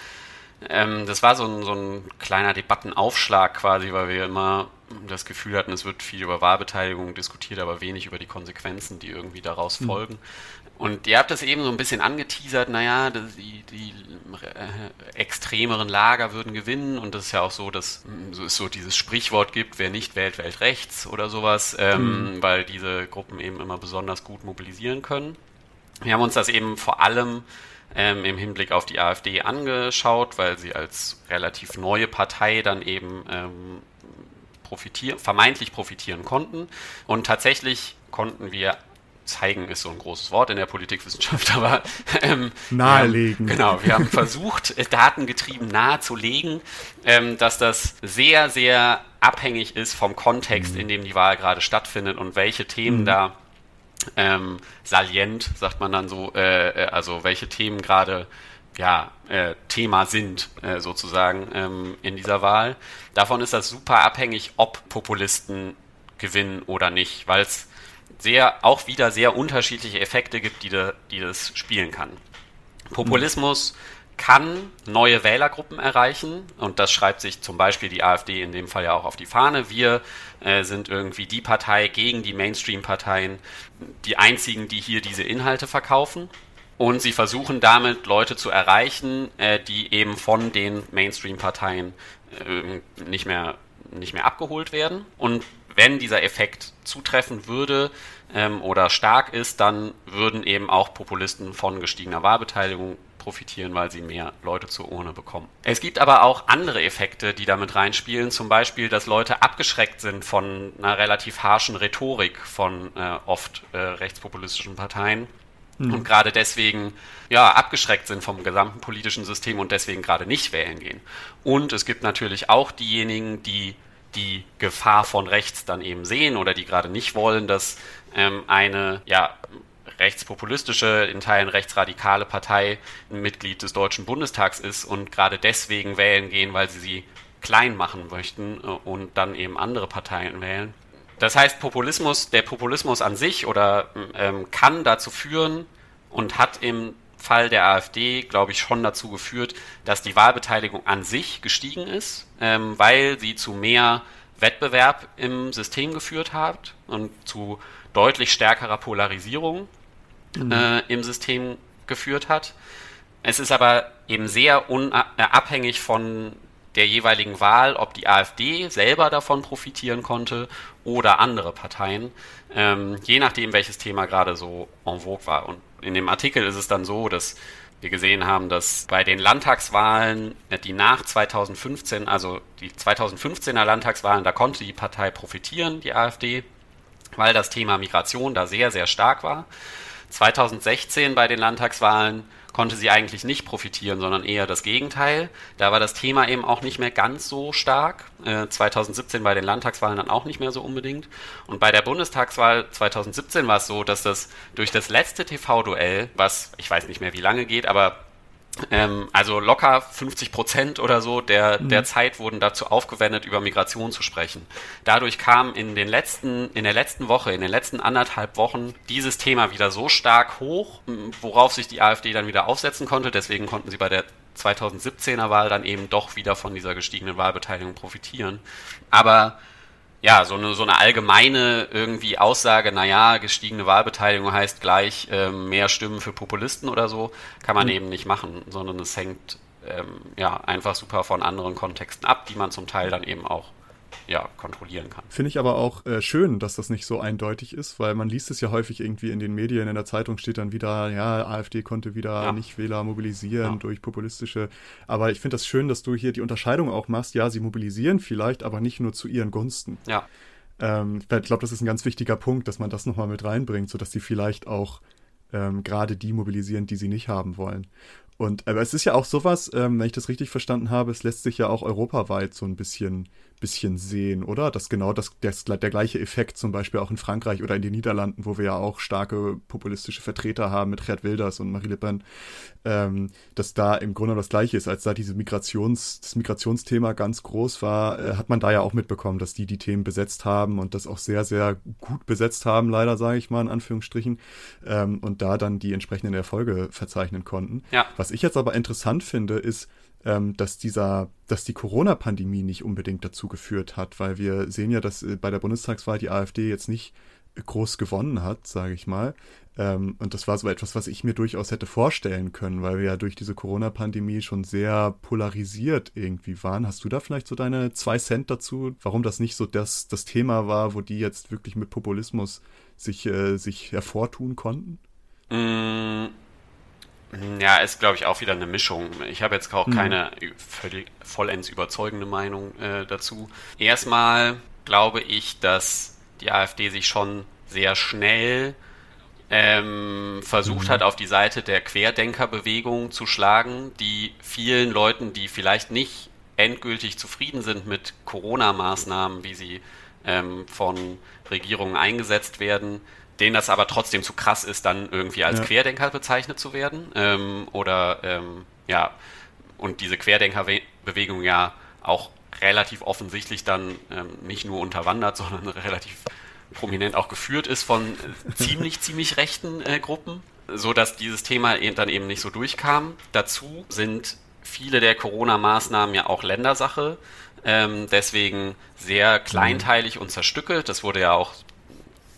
ähm, das war so ein, so ein kleiner Debattenaufschlag quasi, weil wir immer das Gefühl hatten, es wird viel über Wahlbeteiligung diskutiert, aber wenig über die Konsequenzen, die irgendwie daraus mhm. folgen. Und ihr habt das eben so ein bisschen angeteasert, naja, die, die äh, extremeren Lager würden gewinnen und das ist ja auch so, dass es so dieses Sprichwort gibt, wer nicht wählt, wählt rechts oder sowas, ähm, mhm. weil diese Gruppen eben immer besonders gut mobilisieren können. Wir haben uns das eben vor allem ähm, im Hinblick auf die AfD angeschaut, weil sie als relativ neue Partei dann eben ähm, profitieren, vermeintlich profitieren konnten. Und tatsächlich konnten wir zeigen ist so ein großes Wort in der Politikwissenschaft, <laughs> aber ähm, nahelegen. Wir haben, genau, wir haben versucht, äh, datengetrieben nahezulegen, ähm, dass das sehr, sehr abhängig ist vom Kontext, mhm. in dem die Wahl gerade stattfindet und welche Themen mhm. da ähm, salient, sagt man dann so, äh, äh, also welche Themen gerade ja, äh, Thema sind, äh, sozusagen ähm, in dieser Wahl. Davon ist das super abhängig, ob Populisten gewinnen oder nicht, weil es sehr, auch wieder sehr unterschiedliche Effekte gibt, die, de, die das spielen kann. Populismus kann neue Wählergruppen erreichen und das schreibt sich zum Beispiel die AfD in dem Fall ja auch auf die Fahne. Wir äh, sind irgendwie die Partei gegen die Mainstream-Parteien, die einzigen, die hier diese Inhalte verkaufen. Und sie versuchen damit Leute zu erreichen, äh, die eben von den Mainstream-Parteien äh, nicht, mehr, nicht mehr abgeholt werden. Und wenn dieser Effekt zutreffen würde ähm, oder stark ist, dann würden eben auch Populisten von gestiegener Wahlbeteiligung profitieren, weil sie mehr Leute zur Urne bekommen. Es gibt aber auch andere Effekte, die damit reinspielen, zum Beispiel, dass Leute abgeschreckt sind von einer relativ harschen Rhetorik von äh, oft äh, rechtspopulistischen Parteien mhm. und gerade deswegen ja abgeschreckt sind vom gesamten politischen System und deswegen gerade nicht wählen gehen. Und es gibt natürlich auch diejenigen, die die Gefahr von rechts dann eben sehen oder die gerade nicht wollen, dass ähm, eine ja rechtspopulistische, in Teilen rechtsradikale Partei ein Mitglied des Deutschen Bundestags ist und gerade deswegen wählen gehen, weil sie sie klein machen möchten äh, und dann eben andere Parteien wählen. Das heißt, Populismus, der Populismus an sich oder ähm, kann dazu führen und hat im Fall der AfD, glaube ich, schon dazu geführt, dass die Wahlbeteiligung an sich gestiegen ist, ähm, weil sie zu mehr Wettbewerb im System geführt hat und zu deutlich stärkerer Polarisierung mhm. äh, im System geführt hat. Es ist aber eben sehr unabhängig von der jeweiligen Wahl, ob die AfD selber davon profitieren konnte oder andere Parteien, ähm, je nachdem, welches Thema gerade so en vogue war. Und in dem Artikel ist es dann so, dass wir gesehen haben, dass bei den Landtagswahlen, äh, die nach 2015, also die 2015er Landtagswahlen, da konnte die Partei profitieren, die AfD, weil das Thema Migration da sehr, sehr stark war. 2016 bei den Landtagswahlen konnte sie eigentlich nicht profitieren, sondern eher das Gegenteil. Da war das Thema eben auch nicht mehr ganz so stark. Äh, 2017 bei den Landtagswahlen dann auch nicht mehr so unbedingt. Und bei der Bundestagswahl 2017 war es so, dass das durch das letzte TV-Duell, was ich weiß nicht mehr wie lange geht, aber ähm, also locker 50 Prozent oder so der, mhm. der Zeit wurden dazu aufgewendet, über Migration zu sprechen. Dadurch kam in den letzten, in der letzten Woche, in den letzten anderthalb Wochen dieses Thema wieder so stark hoch, worauf sich die AfD dann wieder aufsetzen konnte. Deswegen konnten sie bei der 2017er Wahl dann eben doch wieder von dieser gestiegenen Wahlbeteiligung profitieren. Aber ja, so eine, so eine allgemeine irgendwie Aussage, naja, gestiegene Wahlbeteiligung heißt gleich ähm, mehr Stimmen für Populisten oder so, kann man mhm. eben nicht machen, sondern es hängt ähm, ja einfach super von anderen Kontexten ab, die man zum Teil dann eben auch ja, kontrollieren kann. Finde ich aber auch äh, schön, dass das nicht so eindeutig ist, weil man liest es ja häufig irgendwie in den Medien, in der Zeitung steht dann wieder, ja, AfD konnte wieder ja. Nicht-Wähler mobilisieren ja. durch populistische. Aber ich finde das schön, dass du hier die Unterscheidung auch machst, ja, sie mobilisieren vielleicht, aber nicht nur zu ihren Gunsten. Ja. Ähm, ich glaube, das ist ein ganz wichtiger Punkt, dass man das nochmal mit reinbringt, sodass sie vielleicht auch ähm, gerade die mobilisieren, die sie nicht haben wollen. Und aber es ist ja auch sowas, ähm, wenn ich das richtig verstanden habe, es lässt sich ja auch europaweit so ein bisschen bisschen sehen, oder? Dass genau das, das, der gleiche Effekt zum Beispiel auch in Frankreich oder in den Niederlanden, wo wir ja auch starke populistische Vertreter haben mit Gerd Wilders und Marie Le Pen, ähm, dass da im Grunde das gleiche ist. Als da diese Migrations, das Migrationsthema ganz groß war, äh, hat man da ja auch mitbekommen, dass die die Themen besetzt haben und das auch sehr, sehr gut besetzt haben, leider sage ich mal in Anführungsstrichen, ähm, und da dann die entsprechenden Erfolge verzeichnen konnten. Ja. Was ich jetzt aber interessant finde, ist, ähm, dass dieser, dass die Corona-Pandemie nicht unbedingt dazu geführt hat, weil wir sehen ja, dass äh, bei der Bundestagswahl die AfD jetzt nicht groß gewonnen hat, sage ich mal. Ähm, und das war so etwas, was ich mir durchaus hätte vorstellen können, weil wir ja durch diese Corona-Pandemie schon sehr polarisiert irgendwie waren. Hast du da vielleicht so deine zwei Cent dazu, warum das nicht so das, das Thema war, wo die jetzt wirklich mit Populismus sich, äh, sich hervortun konnten? Mm, ja, ist, glaube ich, auch wieder eine Mischung. Ich habe jetzt auch mhm. keine völlig vollends überzeugende Meinung äh, dazu. Erstmal glaube ich, dass die AfD sich schon sehr schnell ähm, versucht mhm. hat, auf die Seite der Querdenkerbewegung zu schlagen, die vielen Leuten, die vielleicht nicht endgültig zufrieden sind mit Corona-Maßnahmen, wie sie ähm, von Regierungen eingesetzt werden, denen das aber trotzdem zu krass ist, dann irgendwie als ja. Querdenker bezeichnet zu werden. Ähm, oder ähm, ja, und diese Querdenkerbewegung ja auch relativ offensichtlich dann ähm, nicht nur unterwandert, <laughs> sondern relativ prominent auch geführt ist von äh, ziemlich, ziemlich rechten äh, Gruppen, so dass dieses Thema eben dann eben nicht so durchkam. Dazu sind viele der Corona-Maßnahmen ja auch Ländersache, ähm, deswegen sehr kleinteilig und zerstückelt. Das wurde ja auch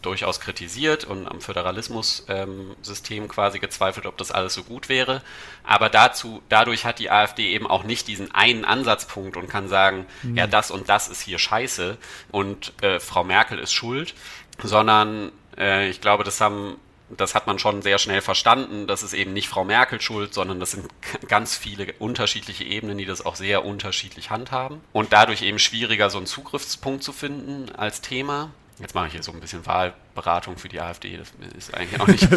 durchaus kritisiert und am Föderalismus-System ähm, quasi gezweifelt, ob das alles so gut wäre. Aber dazu, dadurch hat die AfD eben auch nicht diesen einen Ansatzpunkt und kann sagen, mhm. ja, das und das ist hier scheiße und äh, Frau Merkel ist schuld, sondern äh, ich glaube, das haben das hat man schon sehr schnell verstanden. Das ist eben nicht Frau Merkel schuld, sondern das sind ganz viele unterschiedliche Ebenen, die das auch sehr unterschiedlich handhaben. Und dadurch eben schwieriger, so einen Zugriffspunkt zu finden als Thema. Jetzt mache ich hier so ein bisschen Wahlberatung für die AfD. Das ist eigentlich auch <laughs> nicht,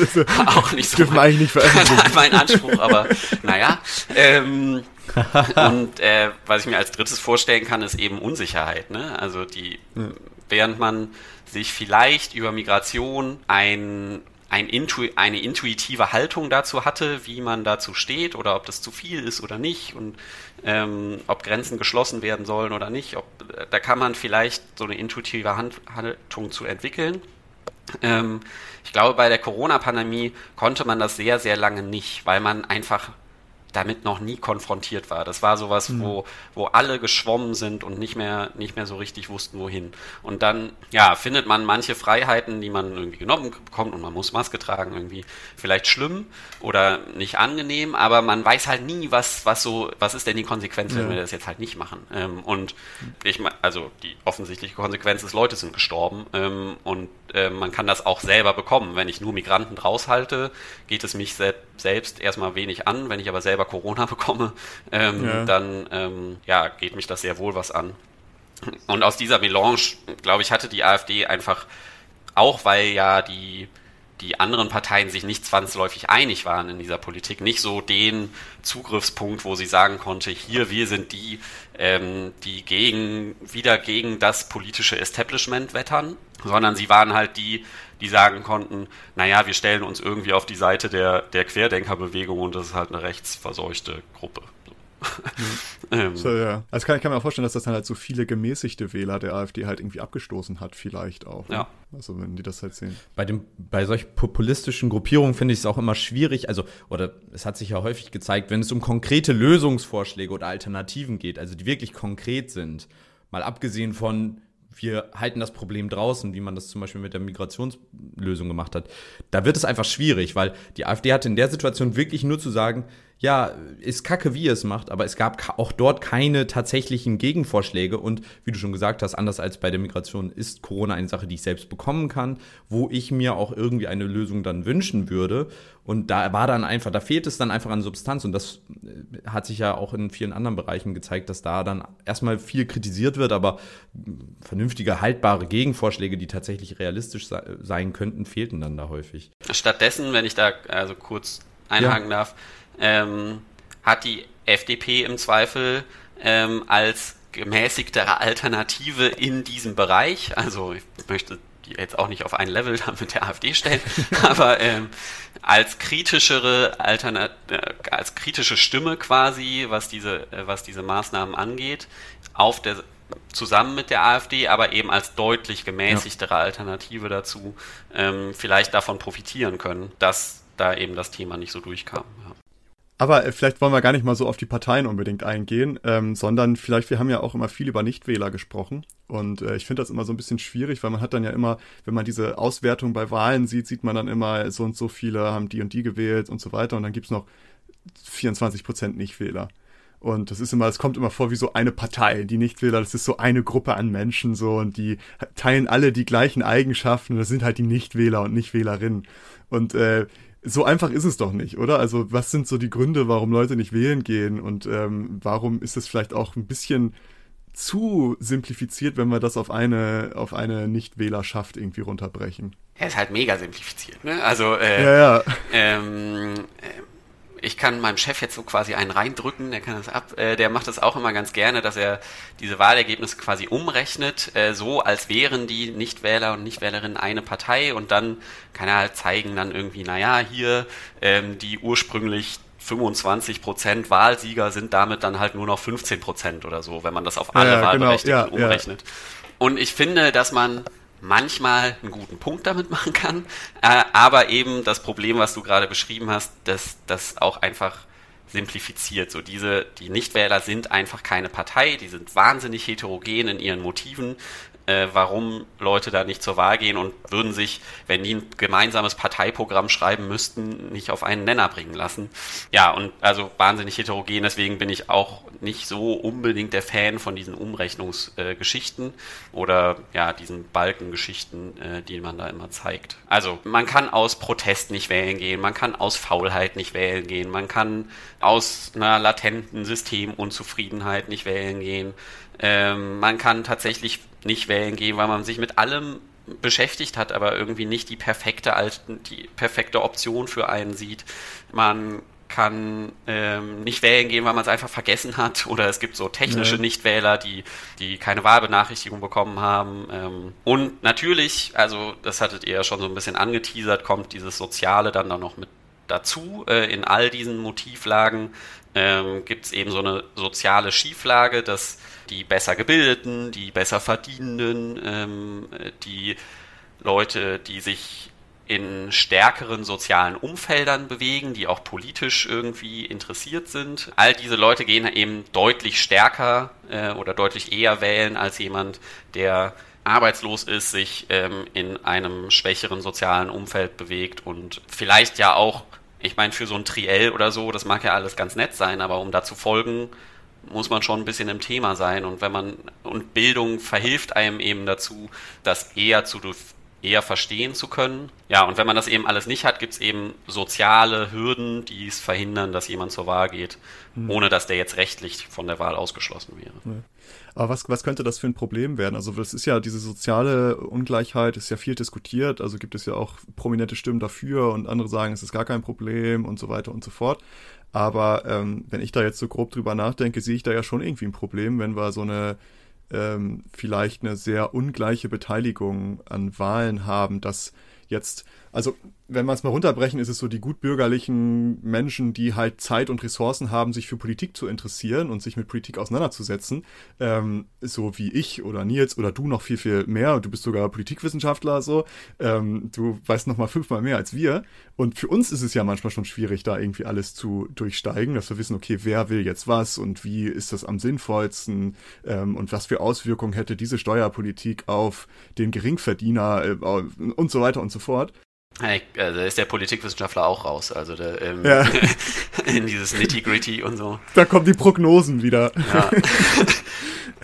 auch nicht so mein, nicht <laughs> mein Anspruch, aber naja. Ähm, <laughs> und äh, was ich mir als drittes vorstellen kann, ist eben Unsicherheit. Ne? Also die, während man sich vielleicht über Migration ein ein Intu eine intuitive Haltung dazu hatte, wie man dazu steht oder ob das zu viel ist oder nicht und ähm, ob Grenzen geschlossen werden sollen oder nicht. Ob, da kann man vielleicht so eine intuitive Hand Haltung zu entwickeln. Ähm, ich glaube, bei der Corona-Pandemie konnte man das sehr, sehr lange nicht, weil man einfach damit noch nie konfrontiert war. Das war sowas, mhm. wo, wo alle geschwommen sind und nicht mehr, nicht mehr so richtig wussten, wohin. Und dann, ja, findet man manche Freiheiten, die man irgendwie genommen bekommt und man muss Maske tragen, irgendwie vielleicht schlimm oder nicht angenehm, aber man weiß halt nie, was, was so, was ist denn die Konsequenz, wenn ja. wir das jetzt halt nicht machen. Ähm, und ich also die offensichtliche Konsequenz ist, Leute sind gestorben ähm, und äh, man kann das auch selber bekommen. Wenn ich nur Migranten raushalte, geht es mich se selbst erstmal wenig an. Wenn ich aber selber Corona bekomme, ähm, ja. dann ähm, ja, geht mich das sehr wohl was an. Und aus dieser Melange, glaube ich, hatte die AfD einfach, auch weil ja die die anderen Parteien sich nicht zwangsläufig einig waren in dieser Politik, nicht so den Zugriffspunkt, wo sie sagen konnte, hier, wir sind die, ähm, die gegen, wieder gegen das politische Establishment wettern, sondern sie waren halt die, die sagen konnten, naja, wir stellen uns irgendwie auf die Seite der, der Querdenkerbewegung und das ist halt eine rechtsverseuchte Gruppe. <laughs> ähm. so, ja. Also kann, ich kann mir auch vorstellen, dass das dann halt so viele gemäßigte Wähler der AfD halt irgendwie abgestoßen hat, vielleicht auch. Ne? Ja. Also wenn die das halt sehen. Bei dem, bei solch populistischen Gruppierungen finde ich es auch immer schwierig, also, oder es hat sich ja häufig gezeigt, wenn es um konkrete Lösungsvorschläge oder Alternativen geht, also die wirklich konkret sind, mal abgesehen von wir halten das Problem draußen, wie man das zum Beispiel mit der Migrationslösung gemacht hat. Da wird es einfach schwierig, weil die AfD hatte in der Situation wirklich nur zu sagen, ja, ist kacke, wie ihr es macht, aber es gab auch dort keine tatsächlichen Gegenvorschläge und wie du schon gesagt hast, anders als bei der Migration ist Corona eine Sache, die ich selbst bekommen kann, wo ich mir auch irgendwie eine Lösung dann wünschen würde und da war dann einfach, da fehlt es dann einfach an Substanz und das äh, hat sich ja auch in vielen anderen Bereichen gezeigt, dass da dann erstmal viel kritisiert wird, aber vernünftige, haltbare Gegenvorschläge, die tatsächlich realistisch sein könnten, fehlten dann da häufig. Stattdessen, wenn ich da also kurz einhaken ja. darf, ähm, hat die FDP im Zweifel ähm, als gemäßigtere Alternative in diesem Bereich, also ich möchte die jetzt auch nicht auf ein Level <laughs> mit der AfD stellen, <laughs> aber ähm, als kritischere Alternat äh, als kritische Stimme quasi, was diese, äh, was diese Maßnahmen angeht, auf der zusammen mit der AfD, aber eben als deutlich gemäßigtere Alternative dazu, ähm, vielleicht davon profitieren können, dass da eben das Thema nicht so durchkam. Aber äh, vielleicht wollen wir gar nicht mal so auf die Parteien unbedingt eingehen, ähm, sondern vielleicht, wir haben ja auch immer viel über Nichtwähler gesprochen. Und äh, ich finde das immer so ein bisschen schwierig, weil man hat dann ja immer, wenn man diese Auswertung bei Wahlen sieht, sieht man dann immer, so und so viele haben die und die gewählt und so weiter. Und dann gibt's noch 24 Prozent Nichtwähler. Und das ist immer, es kommt immer vor wie so eine Partei. Die Nichtwähler, das ist so eine Gruppe an Menschen so und die teilen alle die gleichen Eigenschaften. Das sind halt die Nichtwähler und Nichtwählerinnen. Und äh, so einfach ist es doch nicht, oder? Also was sind so die Gründe, warum Leute nicht wählen gehen und ähm, warum ist es vielleicht auch ein bisschen zu simplifiziert, wenn wir das auf eine auf eine Nichtwählerschaft irgendwie runterbrechen? Er ist halt mega simplifiziert, ne? Also äh, ja, ja. Ähm, äh, ich kann meinem Chef jetzt so quasi einen reindrücken, der kann das ab, äh, der macht das auch immer ganz gerne, dass er diese Wahlergebnisse quasi umrechnet, äh, so als wären die Nichtwähler und Nichtwählerinnen eine Partei und dann kann er halt zeigen dann irgendwie, naja, hier ähm, die ursprünglich 25 Prozent Wahlsieger sind damit dann halt nur noch 15 Prozent oder so, wenn man das auf alle ja, genau. Wahlberechtigten genau. ja, umrechnet. Ja. Und ich finde, dass man manchmal einen guten Punkt damit machen kann, äh, aber eben das Problem, was du gerade beschrieben hast, dass das auch einfach simplifiziert. So diese, die Nichtwähler sind einfach keine Partei, die sind wahnsinnig heterogen in ihren Motiven, äh, warum Leute da nicht zur Wahl gehen und würden sich, wenn die ein gemeinsames Parteiprogramm schreiben müssten, nicht auf einen Nenner bringen lassen. Ja, und also wahnsinnig heterogen, deswegen bin ich auch nicht so unbedingt der Fan von diesen Umrechnungsgeschichten äh, oder ja, diesen Balkengeschichten, äh, die man da immer zeigt. Also man kann aus Protest nicht wählen gehen, man kann aus Faulheit nicht wählen gehen, man kann aus einer latenten Systemunzufriedenheit nicht wählen gehen. Ähm, man kann tatsächlich nicht wählen gehen, weil man sich mit allem beschäftigt hat, aber irgendwie nicht die perfekte, die perfekte Option für einen sieht. Man kann ähm, nicht wählen gehen, weil man es einfach vergessen hat. <laughs> Oder es gibt so technische nee. Nichtwähler, die, die keine Wahlbenachrichtigung bekommen haben. Ähm, und natürlich, also das hattet ihr ja schon so ein bisschen angeteasert, kommt dieses Soziale dann da noch mit dazu. Äh, in all diesen Motivlagen ähm, gibt es eben so eine soziale Schieflage, dass die besser gebildeten, die besser verdienenden, ähm, die Leute, die sich in stärkeren sozialen Umfeldern bewegen, die auch politisch irgendwie interessiert sind. All diese Leute gehen eben deutlich stärker äh, oder deutlich eher wählen als jemand, der arbeitslos ist, sich ähm, in einem schwächeren sozialen Umfeld bewegt und vielleicht ja auch, ich meine, für so ein Triell oder so, das mag ja alles ganz nett sein, aber um da zu folgen, muss man schon ein bisschen im Thema sein und wenn man und Bildung verhilft einem eben dazu, das eher zu eher verstehen zu können. Ja, und wenn man das eben alles nicht hat, gibt es eben soziale Hürden, die es verhindern, dass jemand zur Wahl geht, mhm. ohne dass der jetzt rechtlich von der Wahl ausgeschlossen wäre. Ja. Aber was, was könnte das für ein Problem werden? Also das ist ja, diese soziale Ungleichheit ist ja viel diskutiert, also gibt es ja auch prominente Stimmen dafür und andere sagen, es ist gar kein Problem und so weiter und so fort. Aber ähm, wenn ich da jetzt so grob drüber nachdenke, sehe ich da ja schon irgendwie ein Problem, wenn wir so eine ähm, vielleicht eine sehr ungleiche Beteiligung an Wahlen haben, dass jetzt, also wenn wir es mal runterbrechen, ist es so die gutbürgerlichen Menschen, die halt Zeit und Ressourcen haben, sich für Politik zu interessieren und sich mit Politik auseinanderzusetzen, ähm, so wie ich oder Nils oder du noch viel, viel mehr. Du bist sogar Politikwissenschaftler, so. Ähm, du weißt noch mal fünfmal mehr als wir. Und für uns ist es ja manchmal schon schwierig, da irgendwie alles zu durchsteigen, dass wir wissen, okay, wer will jetzt was und wie ist das am sinnvollsten ähm, und was für Auswirkungen hätte diese Steuerpolitik auf den Geringverdiener äh, und so weiter und so fort. Hey, äh, da ist der Politikwissenschaftler auch raus, also der, ähm, ja. <laughs> in dieses Nitty-Gritty und so. Da kommen die Prognosen wieder. Ja. <laughs>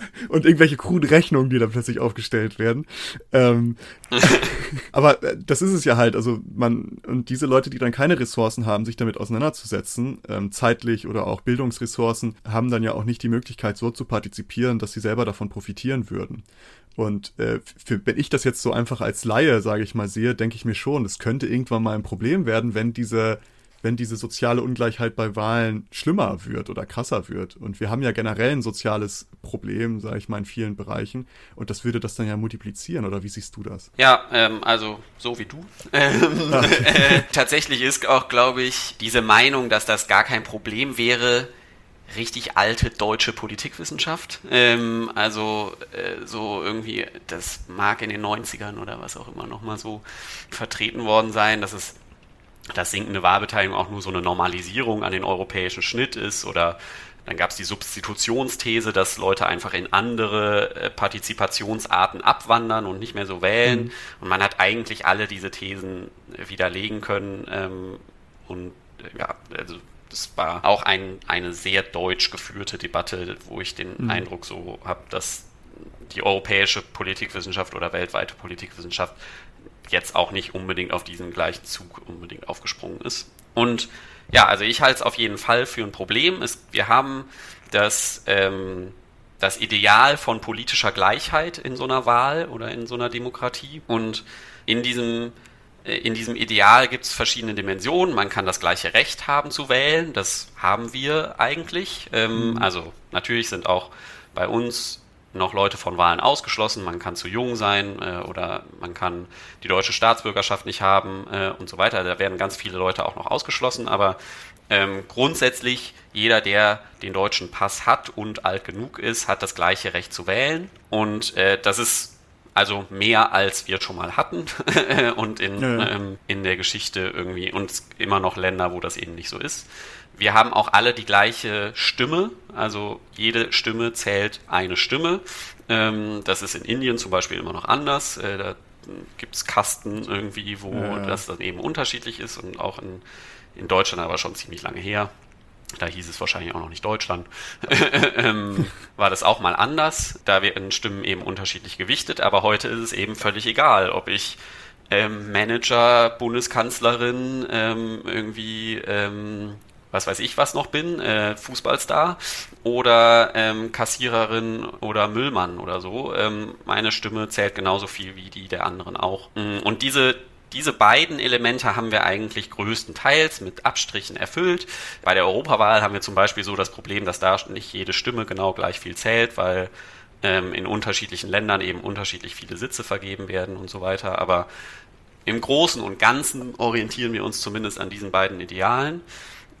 <laughs> und irgendwelche kruden Rechnungen, die da plötzlich aufgestellt werden. Ähm, <laughs> aber äh, das ist es ja halt, also man, und diese Leute, die dann keine Ressourcen haben, sich damit auseinanderzusetzen, ähm, zeitlich oder auch Bildungsressourcen, haben dann ja auch nicht die Möglichkeit, so zu partizipieren, dass sie selber davon profitieren würden. Und äh, für, wenn ich das jetzt so einfach als Laie, sage ich mal, sehe, denke ich mir schon, es könnte irgendwann mal ein Problem werden, wenn diese, wenn diese soziale Ungleichheit bei Wahlen schlimmer wird oder krasser wird. Und wir haben ja generell ein soziales Problem, sage ich mal, in vielen Bereichen. Und das würde das dann ja multiplizieren, oder wie siehst du das? Ja, ähm, also so wie du. <laughs> Ähm, äh, tatsächlich ist auch, glaube ich, diese Meinung, dass das gar kein Problem wäre, richtig alte deutsche Politikwissenschaft. Ähm, also äh, so irgendwie, das mag in den 90ern oder was auch immer nochmal so vertreten worden sein, dass es dass sinkende Wahlbeteiligung auch nur so eine Normalisierung an den europäischen Schnitt ist oder dann gab es die Substitutionsthese, dass Leute einfach in andere äh, Partizipationsarten abwandern und nicht mehr so wählen. Mhm. Und man hat eigentlich alle diese Thesen widerlegen können. Ähm, und äh, ja, also das war auch ein, eine sehr deutsch geführte Debatte, wo ich den mhm. Eindruck so habe, dass die europäische Politikwissenschaft oder weltweite Politikwissenschaft jetzt auch nicht unbedingt auf diesen gleichen Zug unbedingt aufgesprungen ist. Und ja, also ich halte es auf jeden Fall für ein Problem. Es, wir haben das, ähm, das Ideal von politischer Gleichheit in so einer Wahl oder in so einer Demokratie. Und in diesem äh, in diesem Ideal gibt es verschiedene Dimensionen. Man kann das gleiche Recht haben zu wählen. Das haben wir eigentlich. Ähm, mhm. Also natürlich sind auch bei uns noch Leute von Wahlen ausgeschlossen. Man kann zu jung sein äh, oder man kann die deutsche Staatsbürgerschaft nicht haben äh, und so weiter. Da werden ganz viele Leute auch noch ausgeschlossen. Aber ähm, grundsätzlich jeder, der den deutschen Pass hat und alt genug ist, hat das gleiche Recht zu wählen. Und äh, das ist also mehr als wir schon mal hatten <laughs> und in, ja. Ähm, in der Geschichte irgendwie und immer noch Länder, wo das eben nicht so ist. Wir haben auch alle die gleiche Stimme, also jede Stimme zählt eine Stimme. Ähm, das ist in Indien zum Beispiel immer noch anders. Äh, da gibt es Kasten irgendwie, wo ja. das dann eben unterschiedlich ist und auch in, in Deutschland aber schon ziemlich lange her da hieß es wahrscheinlich auch noch nicht Deutschland, <laughs> ähm, war das auch mal anders. Da werden Stimmen eben unterschiedlich gewichtet, aber heute ist es eben völlig egal, ob ich ähm, Manager, Bundeskanzlerin, ähm, irgendwie, ähm, was weiß ich was noch bin, äh, Fußballstar oder ähm, Kassiererin oder Müllmann oder so. Ähm, meine Stimme zählt genauso viel wie die der anderen auch. Und diese diese beiden Elemente haben wir eigentlich größtenteils mit Abstrichen erfüllt. Bei der Europawahl haben wir zum Beispiel so das Problem, dass da nicht jede Stimme genau gleich viel zählt, weil ähm, in unterschiedlichen Ländern eben unterschiedlich viele Sitze vergeben werden und so weiter. Aber im Großen und Ganzen orientieren wir uns zumindest an diesen beiden Idealen.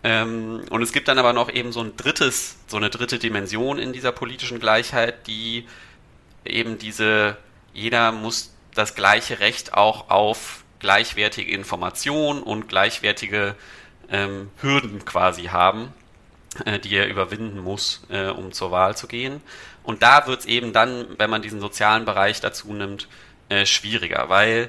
Ähm, und es gibt dann aber noch eben so ein drittes, so eine dritte Dimension in dieser politischen Gleichheit, die eben diese, jeder muss das gleiche Recht auch auf gleichwertige Information und gleichwertige ähm, Hürden quasi haben, äh, die er überwinden muss, äh, um zur Wahl zu gehen. Und da wird es eben dann, wenn man diesen sozialen Bereich dazu nimmt, äh, schwieriger, weil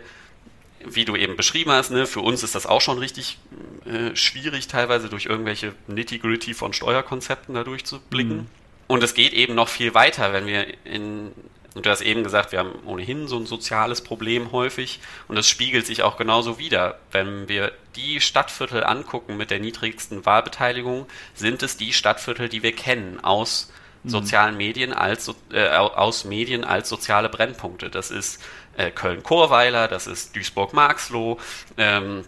wie du eben beschrieben hast, ne, für uns ist das auch schon richtig äh, schwierig, teilweise durch irgendwelche Nitty-Gritty von Steuerkonzepten da durchzublicken. Mhm. Und es geht eben noch viel weiter, wenn wir in, und du hast eben gesagt, wir haben ohnehin so ein soziales Problem häufig und das spiegelt sich auch genauso wieder. Wenn wir die Stadtviertel angucken mit der niedrigsten Wahlbeteiligung, sind es die Stadtviertel, die wir kennen aus. Sozialen Medien als äh, aus Medien als soziale Brennpunkte. Das ist äh, Köln-Chorweiler, das ist Duisburg-Marxloh. Ähm,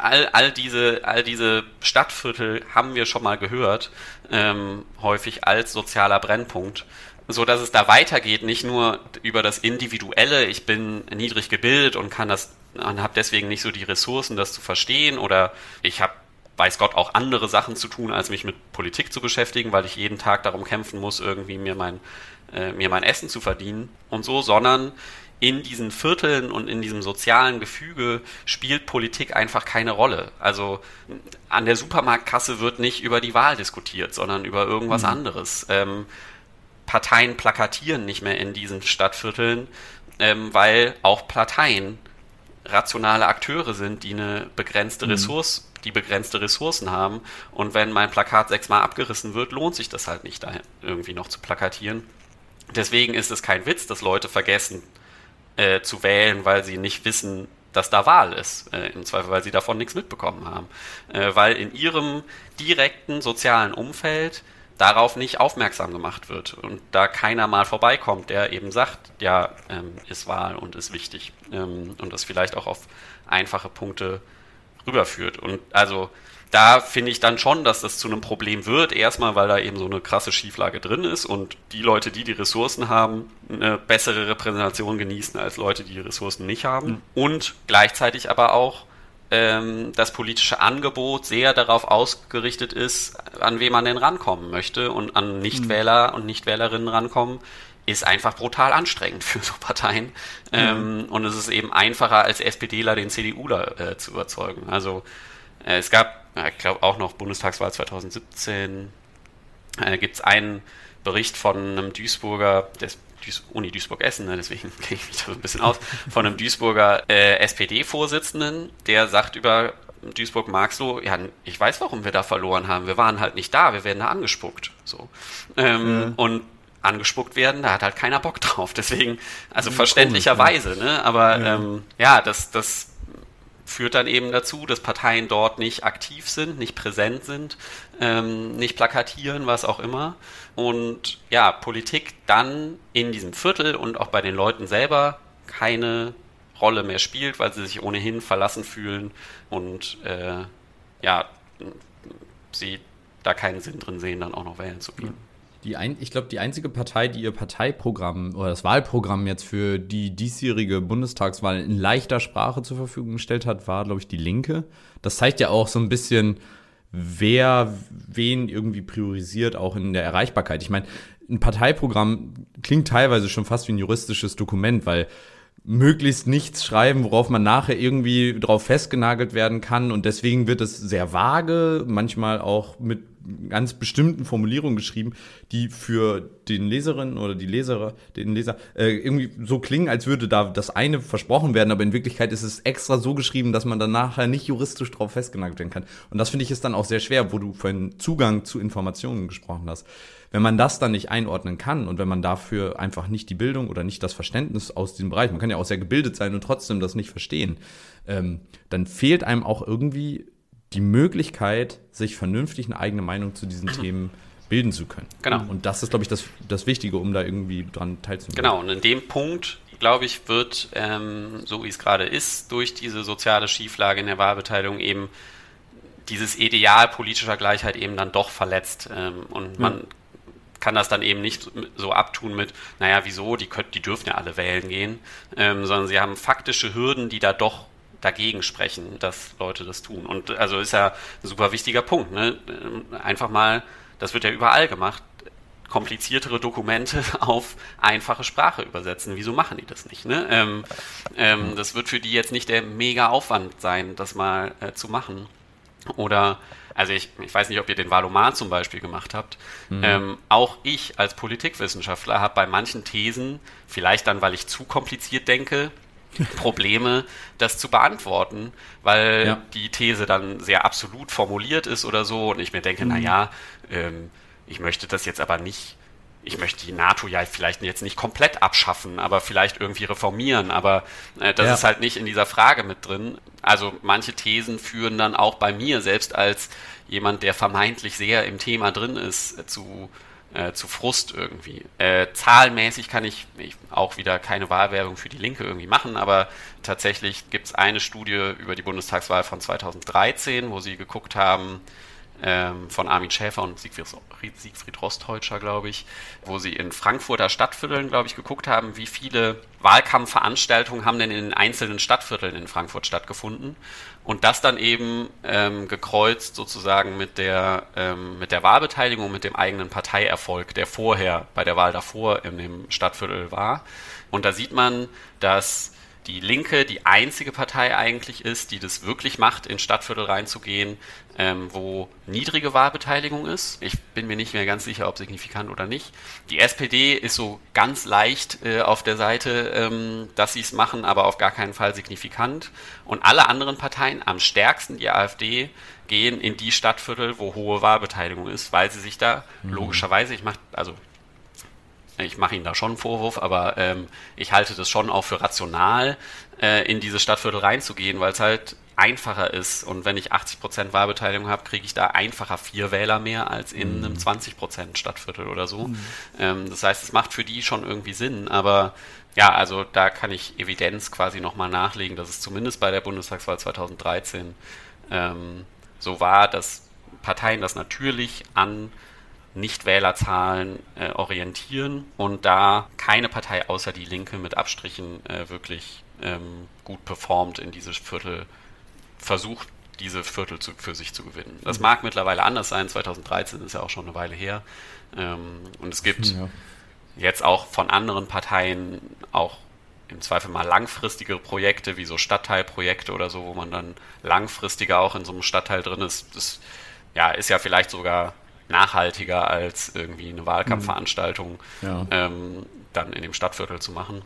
all, all, diese, all diese Stadtviertel haben wir schon mal gehört, ähm, häufig als sozialer Brennpunkt so dass es da weitergeht, nicht nur über das Individuelle, ich bin niedrig gebildet und kann das und habe deswegen nicht so die Ressourcen, das zu verstehen oder ich habe weiß Gott auch andere Sachen zu tun, als mich mit Politik zu beschäftigen, weil ich jeden Tag darum kämpfen muss, irgendwie mir mein äh, mir mein Essen zu verdienen und so, sondern in diesen Vierteln und in diesem sozialen Gefüge spielt Politik einfach keine Rolle. Also an der Supermarktkasse wird nicht über die Wahl diskutiert, sondern über irgendwas mhm. anderes. Ähm, Parteien plakatieren nicht mehr in diesen Stadtvierteln, ähm, weil auch Parteien rationale Akteure sind, die eine begrenzte mhm. Ressource, die begrenzte Ressourcen haben. Und wenn mein Plakat sechsmal abgerissen wird, lohnt sich das halt nicht, da irgendwie noch zu plakatieren. Deswegen ist es kein Witz, dass Leute vergessen äh, zu wählen, weil sie nicht wissen, dass da Wahl ist. Äh, Im Zweifel, weil sie davon nichts mitbekommen haben. Äh, weil in ihrem direkten sozialen Umfeld darauf nicht aufmerksam gemacht wird und da keiner mal vorbeikommt, der eben sagt, ja, ähm, ist Wahl und ist wichtig ähm, und das vielleicht auch auf einfache Punkte rüberführt. Und also da finde ich dann schon, dass das zu einem Problem wird. Erstmal, weil da eben so eine krasse Schieflage drin ist und die Leute, die die Ressourcen haben, eine bessere Repräsentation genießen als Leute, die die Ressourcen nicht haben. Mhm. Und gleichzeitig aber auch, ähm, das politische Angebot sehr darauf ausgerichtet ist, an wen man denn rankommen möchte und an Nichtwähler mhm. und Nichtwählerinnen rankommen, ist einfach brutal anstrengend für so Parteien. Mhm. Ähm, und es ist eben einfacher als SPDler den CDUler äh, zu überzeugen. Also äh, es gab, ich glaube auch noch Bundestagswahl 2017, äh, gibt es einen Bericht von einem Duisburger, des Duis Uni Duisburg-Essen, ne, deswegen <laughs> kenne ich mich da so ein bisschen aus, von einem Duisburger äh, SPD-Vorsitzenden, der sagt über Duisburg-Marxloh, ja, ich weiß, warum wir da verloren haben. Wir waren halt nicht da, wir werden da angespuckt. So. Ähm, ja. Und angespuckt werden, da hat halt keiner Bock drauf. <laughs> Deswegen, also verständlicherweise, ne? Aber ja, ähm, ja das, das führt dann eben dazu, dass Parteien dort nicht aktiv sind, nicht präsent sind, ähm, nicht plakatieren, was auch immer. Und ja, Politik dann in diesem Viertel und auch bei den Leuten selber keine Rolle mehr spielt, weil sie sich ohnehin verlassen fühlen und äh, ja, sie da keinen Sinn drin sehen, dann auch noch wählen zu gehen. Die ein, ich glaube, die einzige Partei, die ihr Parteiprogramm oder das Wahlprogramm jetzt für die diesjährige Bundestagswahl in leichter Sprache zur Verfügung gestellt hat, war, glaube ich, die Linke. Das zeigt ja auch so ein bisschen, wer wen irgendwie priorisiert, auch in der Erreichbarkeit. Ich meine, ein Parteiprogramm klingt teilweise schon fast wie ein juristisches Dokument, weil möglichst nichts schreiben, worauf man nachher irgendwie drauf festgenagelt werden kann. Und deswegen wird es sehr vage, manchmal auch mit ganz bestimmten Formulierungen geschrieben, die für den Leserinnen oder die Leser, den Leser äh, irgendwie so klingen, als würde da das eine versprochen werden, aber in Wirklichkeit ist es extra so geschrieben, dass man dann nachher nicht juristisch drauf festgenagelt werden kann. Und das finde ich ist dann auch sehr schwer, wo du vorhin Zugang zu Informationen gesprochen hast. Wenn man das dann nicht einordnen kann und wenn man dafür einfach nicht die Bildung oder nicht das Verständnis aus diesem Bereich, man kann ja auch sehr gebildet sein und trotzdem das nicht verstehen, ähm, dann fehlt einem auch irgendwie die Möglichkeit, sich vernünftig eine eigene Meinung zu diesen Themen bilden zu können. Genau. Und das ist, glaube ich, das, das Wichtige, um da irgendwie dran teilzunehmen. Genau, und in dem Punkt, glaube ich, wird, ähm, so wie es gerade ist, durch diese soziale Schieflage in der Wahlbeteiligung eben dieses Ideal politischer Gleichheit eben dann doch verletzt. Ähm, und man ja. Kann das dann eben nicht so abtun mit, naja, wieso, die, könnt, die dürfen ja alle wählen gehen, ähm, sondern sie haben faktische Hürden, die da doch dagegen sprechen, dass Leute das tun. Und also ist ja ein super wichtiger Punkt. Ne? Einfach mal, das wird ja überall gemacht, kompliziertere Dokumente <laughs> auf einfache Sprache übersetzen. Wieso machen die das nicht? Ne? Ähm, ähm, das wird für die jetzt nicht der mega Aufwand sein, das mal äh, zu machen. Oder, also ich, ich weiß nicht, ob ihr den Valomat zum Beispiel gemacht habt. Mhm. Ähm, auch ich als Politikwissenschaftler habe bei manchen Thesen, vielleicht dann, weil ich zu kompliziert denke, <laughs> Probleme, das zu beantworten, weil ja. die These dann sehr absolut formuliert ist oder so und ich mir denke, mhm. naja, ähm, ich möchte das jetzt aber nicht, ich möchte die NATO ja vielleicht jetzt nicht komplett abschaffen, aber vielleicht irgendwie reformieren, aber äh, das ja. ist halt nicht in dieser Frage mit drin. Also manche Thesen führen dann auch bei mir, selbst als jemand, der vermeintlich sehr im Thema drin ist, äh, zu äh, zu Frust irgendwie. Äh, zahlenmäßig kann ich, ich, auch wieder keine Wahlwerbung für die Linke irgendwie machen, aber tatsächlich gibt es eine Studie über die Bundestagswahl von 2013, wo sie geguckt haben, ähm, von Armin Schäfer und Siegfried, Siegfried Rostheutscher, glaube ich, wo sie in Frankfurter Stadtvierteln, glaube ich, geguckt haben, wie viele Wahlkampfveranstaltungen haben denn in den einzelnen Stadtvierteln in Frankfurt stattgefunden und das dann eben ähm, gekreuzt sozusagen mit der, ähm, mit der Wahlbeteiligung, mit dem eigenen Parteierfolg, der vorher bei der Wahl davor in dem Stadtviertel war. Und da sieht man, dass die Linke die einzige Partei eigentlich ist, die das wirklich macht, in Stadtviertel reinzugehen, ähm, wo niedrige Wahlbeteiligung ist. Ich bin mir nicht mehr ganz sicher, ob signifikant oder nicht. Die SPD ist so ganz leicht äh, auf der Seite, ähm, dass sie es machen, aber auf gar keinen Fall signifikant. Und alle anderen Parteien, am stärksten die AfD, gehen in die Stadtviertel, wo hohe Wahlbeteiligung ist, weil sie sich da mhm. logischerweise, ich mache, also ich mache Ihnen da schon einen Vorwurf, aber ähm, ich halte das schon auch für rational, äh, in diese Stadtviertel reinzugehen, weil es halt einfacher ist. Und wenn ich 80% Wahlbeteiligung habe, kriege ich da einfacher vier Wähler mehr als in mhm. einem 20% Stadtviertel oder so. Mhm. Ähm, das heißt, es macht für die schon irgendwie Sinn, aber ja, also da kann ich Evidenz quasi nochmal nachlegen, dass es zumindest bei der Bundestagswahl 2013 ähm, so war, dass Parteien das natürlich an Nichtwählerzahlen äh, orientieren und da keine Partei außer die Linke mit Abstrichen äh, wirklich ähm, gut performt in dieses Viertel versucht, diese Viertel zu, für sich zu gewinnen. Das mhm. mag mittlerweile anders sein, 2013 ist ja auch schon eine Weile her. Ähm, und es gibt ja. jetzt auch von anderen Parteien auch im Zweifel mal langfristige Projekte, wie so Stadtteilprojekte oder so, wo man dann langfristiger auch in so einem Stadtteil drin ist. Das ja, ist ja vielleicht sogar nachhaltiger als irgendwie eine Wahlkampfveranstaltung ja. ähm, dann in dem Stadtviertel zu machen.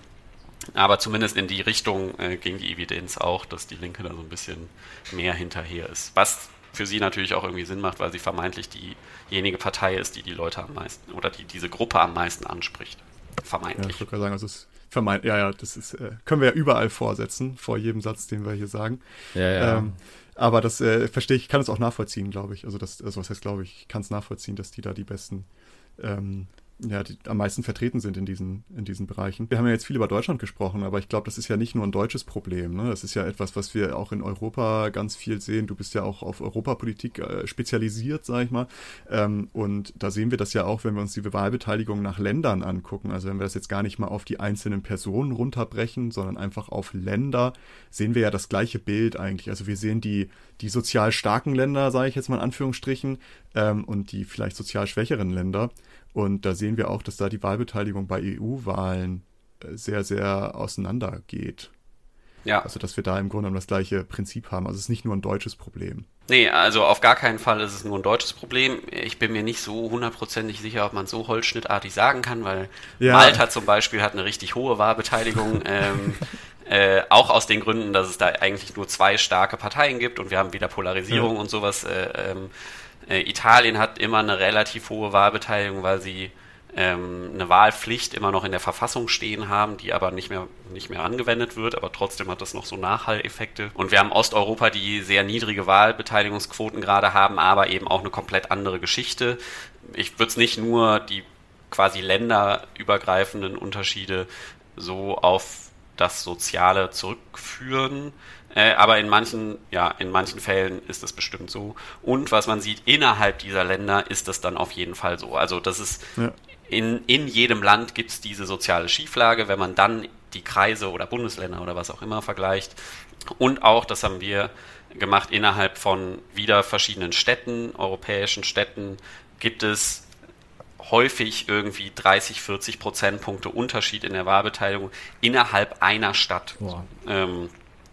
Aber zumindest in die Richtung äh, ging die Evidenz auch, dass die Linke da so ein bisschen mehr hinterher ist. Was für sie natürlich auch irgendwie Sinn macht, weil sie vermeintlich diejenige Partei ist, die die Leute am meisten oder die diese Gruppe am meisten anspricht. Vermeintlich. Ja, ich würde sagen, also es vermeint, ja, ja, das ist, äh, können wir ja überall vorsetzen, vor jedem Satz, den wir hier sagen. Ja, ja. Ähm, aber das äh, verstehe ich, kann es auch nachvollziehen, glaube ich. Also das, also was heißt, glaube ich, ich kann es nachvollziehen, dass die da die besten ähm, ja, die am meisten vertreten sind in diesen, in diesen Bereichen. Wir haben ja jetzt viel über Deutschland gesprochen, aber ich glaube, das ist ja nicht nur ein deutsches Problem. Ne? Das ist ja etwas, was wir auch in Europa ganz viel sehen. Du bist ja auch auf Europapolitik äh, spezialisiert, sage ich mal. Ähm, und da sehen wir das ja auch, wenn wir uns die Wahlbeteiligung nach Ländern angucken. Also wenn wir das jetzt gar nicht mal auf die einzelnen Personen runterbrechen, sondern einfach auf Länder, sehen wir ja das gleiche Bild eigentlich. Also wir sehen die, die sozial starken Länder, sage ich jetzt mal in Anführungsstrichen, ähm, und die vielleicht sozial schwächeren Länder. Und da sehen wir auch, dass da die Wahlbeteiligung bei EU-Wahlen äh, sehr, sehr auseinandergeht. Ja. Also, dass wir da im Grunde genommen das gleiche Prinzip haben. Also, es ist nicht nur ein deutsches Problem. Nee, also auf gar keinen Fall ist es nur ein deutsches Problem. Ich bin mir nicht so hundertprozentig sicher, ob man so holzschnittartig sagen kann, weil ja. Malta zum Beispiel hat eine richtig hohe Wahlbeteiligung. <laughs> ähm, äh, auch aus den Gründen, dass es da eigentlich nur zwei starke Parteien gibt und wir haben wieder Polarisierung ja. und sowas. Äh, ähm, äh, Italien hat immer eine relativ hohe Wahlbeteiligung, weil sie ähm, eine Wahlpflicht immer noch in der Verfassung stehen haben, die aber nicht mehr, nicht mehr angewendet wird, aber trotzdem hat das noch so Nachhalleffekte. Und wir haben Osteuropa, die sehr niedrige Wahlbeteiligungsquoten gerade haben, aber eben auch eine komplett andere Geschichte. Ich würde es nicht nur die quasi länderübergreifenden Unterschiede so auf das Soziale zurückführen, äh, aber in manchen, ja, in manchen Fällen ist das bestimmt so. Und was man sieht, innerhalb dieser Länder ist das dann auf jeden Fall so. Also das ist ja. in, in jedem Land gibt es diese soziale Schieflage, wenn man dann die Kreise oder Bundesländer oder was auch immer vergleicht. Und auch, das haben wir gemacht, innerhalb von wieder verschiedenen Städten, europäischen Städten, gibt es häufig irgendwie 30, 40 Prozentpunkte Unterschied in der Wahlbeteiligung innerhalb einer Stadt. Ähm,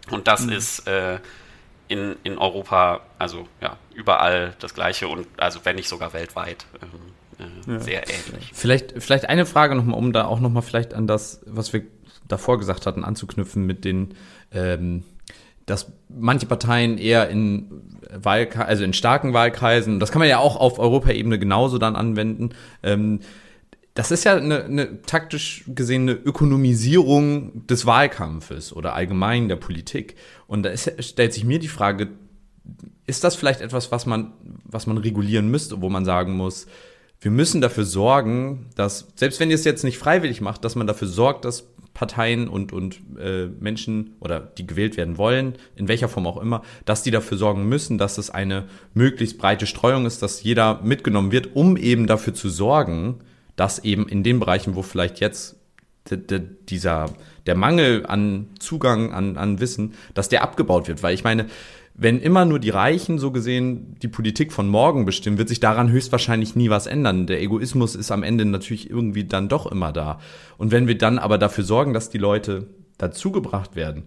und das mhm. ist äh, in, in Europa, also ja, überall das Gleiche und also wenn nicht sogar weltweit. Ähm, äh, ja. Sehr ähnlich. Vielleicht, vielleicht eine Frage nochmal, um da auch nochmal vielleicht an das, was wir davor gesagt hatten, anzuknüpfen mit den ähm, dass manche Parteien eher in Wahlkreisen, also in starken Wahlkreisen, das kann man ja auch auf Europaebene genauso dann anwenden. Ähm, das ist ja eine, eine taktisch gesehene Ökonomisierung des Wahlkampfes oder allgemein der Politik. Und da ist, stellt sich mir die Frage, ist das vielleicht etwas, was man, was man regulieren müsste, wo man sagen muss, wir müssen dafür sorgen, dass, selbst wenn ihr es jetzt nicht freiwillig macht, dass man dafür sorgt, dass Parteien und, und äh, Menschen oder die gewählt werden wollen, in welcher Form auch immer, dass die dafür sorgen müssen, dass es eine möglichst breite Streuung ist, dass jeder mitgenommen wird, um eben dafür zu sorgen, dass eben in den Bereichen, wo vielleicht jetzt dieser, der Mangel an Zugang, an, an Wissen, dass der abgebaut wird. Weil ich meine, wenn immer nur die Reichen so gesehen die Politik von morgen bestimmen, wird sich daran höchstwahrscheinlich nie was ändern. Der Egoismus ist am Ende natürlich irgendwie dann doch immer da. Und wenn wir dann aber dafür sorgen, dass die Leute dazugebracht werden,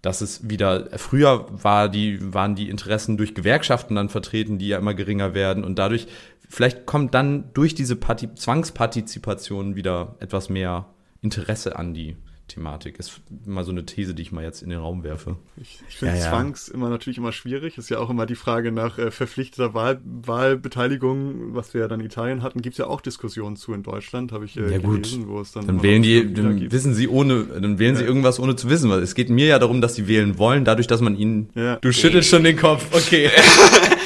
dass es wieder, früher war die, waren die Interessen durch Gewerkschaften dann vertreten, die ja immer geringer werden und dadurch, vielleicht kommt dann durch diese Parti Zwangspartizipation wieder etwas mehr Interesse an die Thematik. Ist mal so eine These, die ich mal jetzt in den Raum werfe. Ich, ich finde ja, Zwangs ja. immer natürlich immer schwierig. Ist ja auch immer die Frage nach äh, verpflichteter Wahl, Wahlbeteiligung, was wir ja dann in Italien hatten, gibt es ja auch Diskussionen zu in Deutschland, habe ich äh, ja, gelesen, gut. wo es dann. Dann wählen die, dann wissen sie ohne, dann wählen ja. sie irgendwas ohne zu wissen, weil es geht mir ja darum, dass sie wählen wollen, dadurch, dass man ihnen. Ja. Du schüttelst schon den Kopf, okay. <laughs>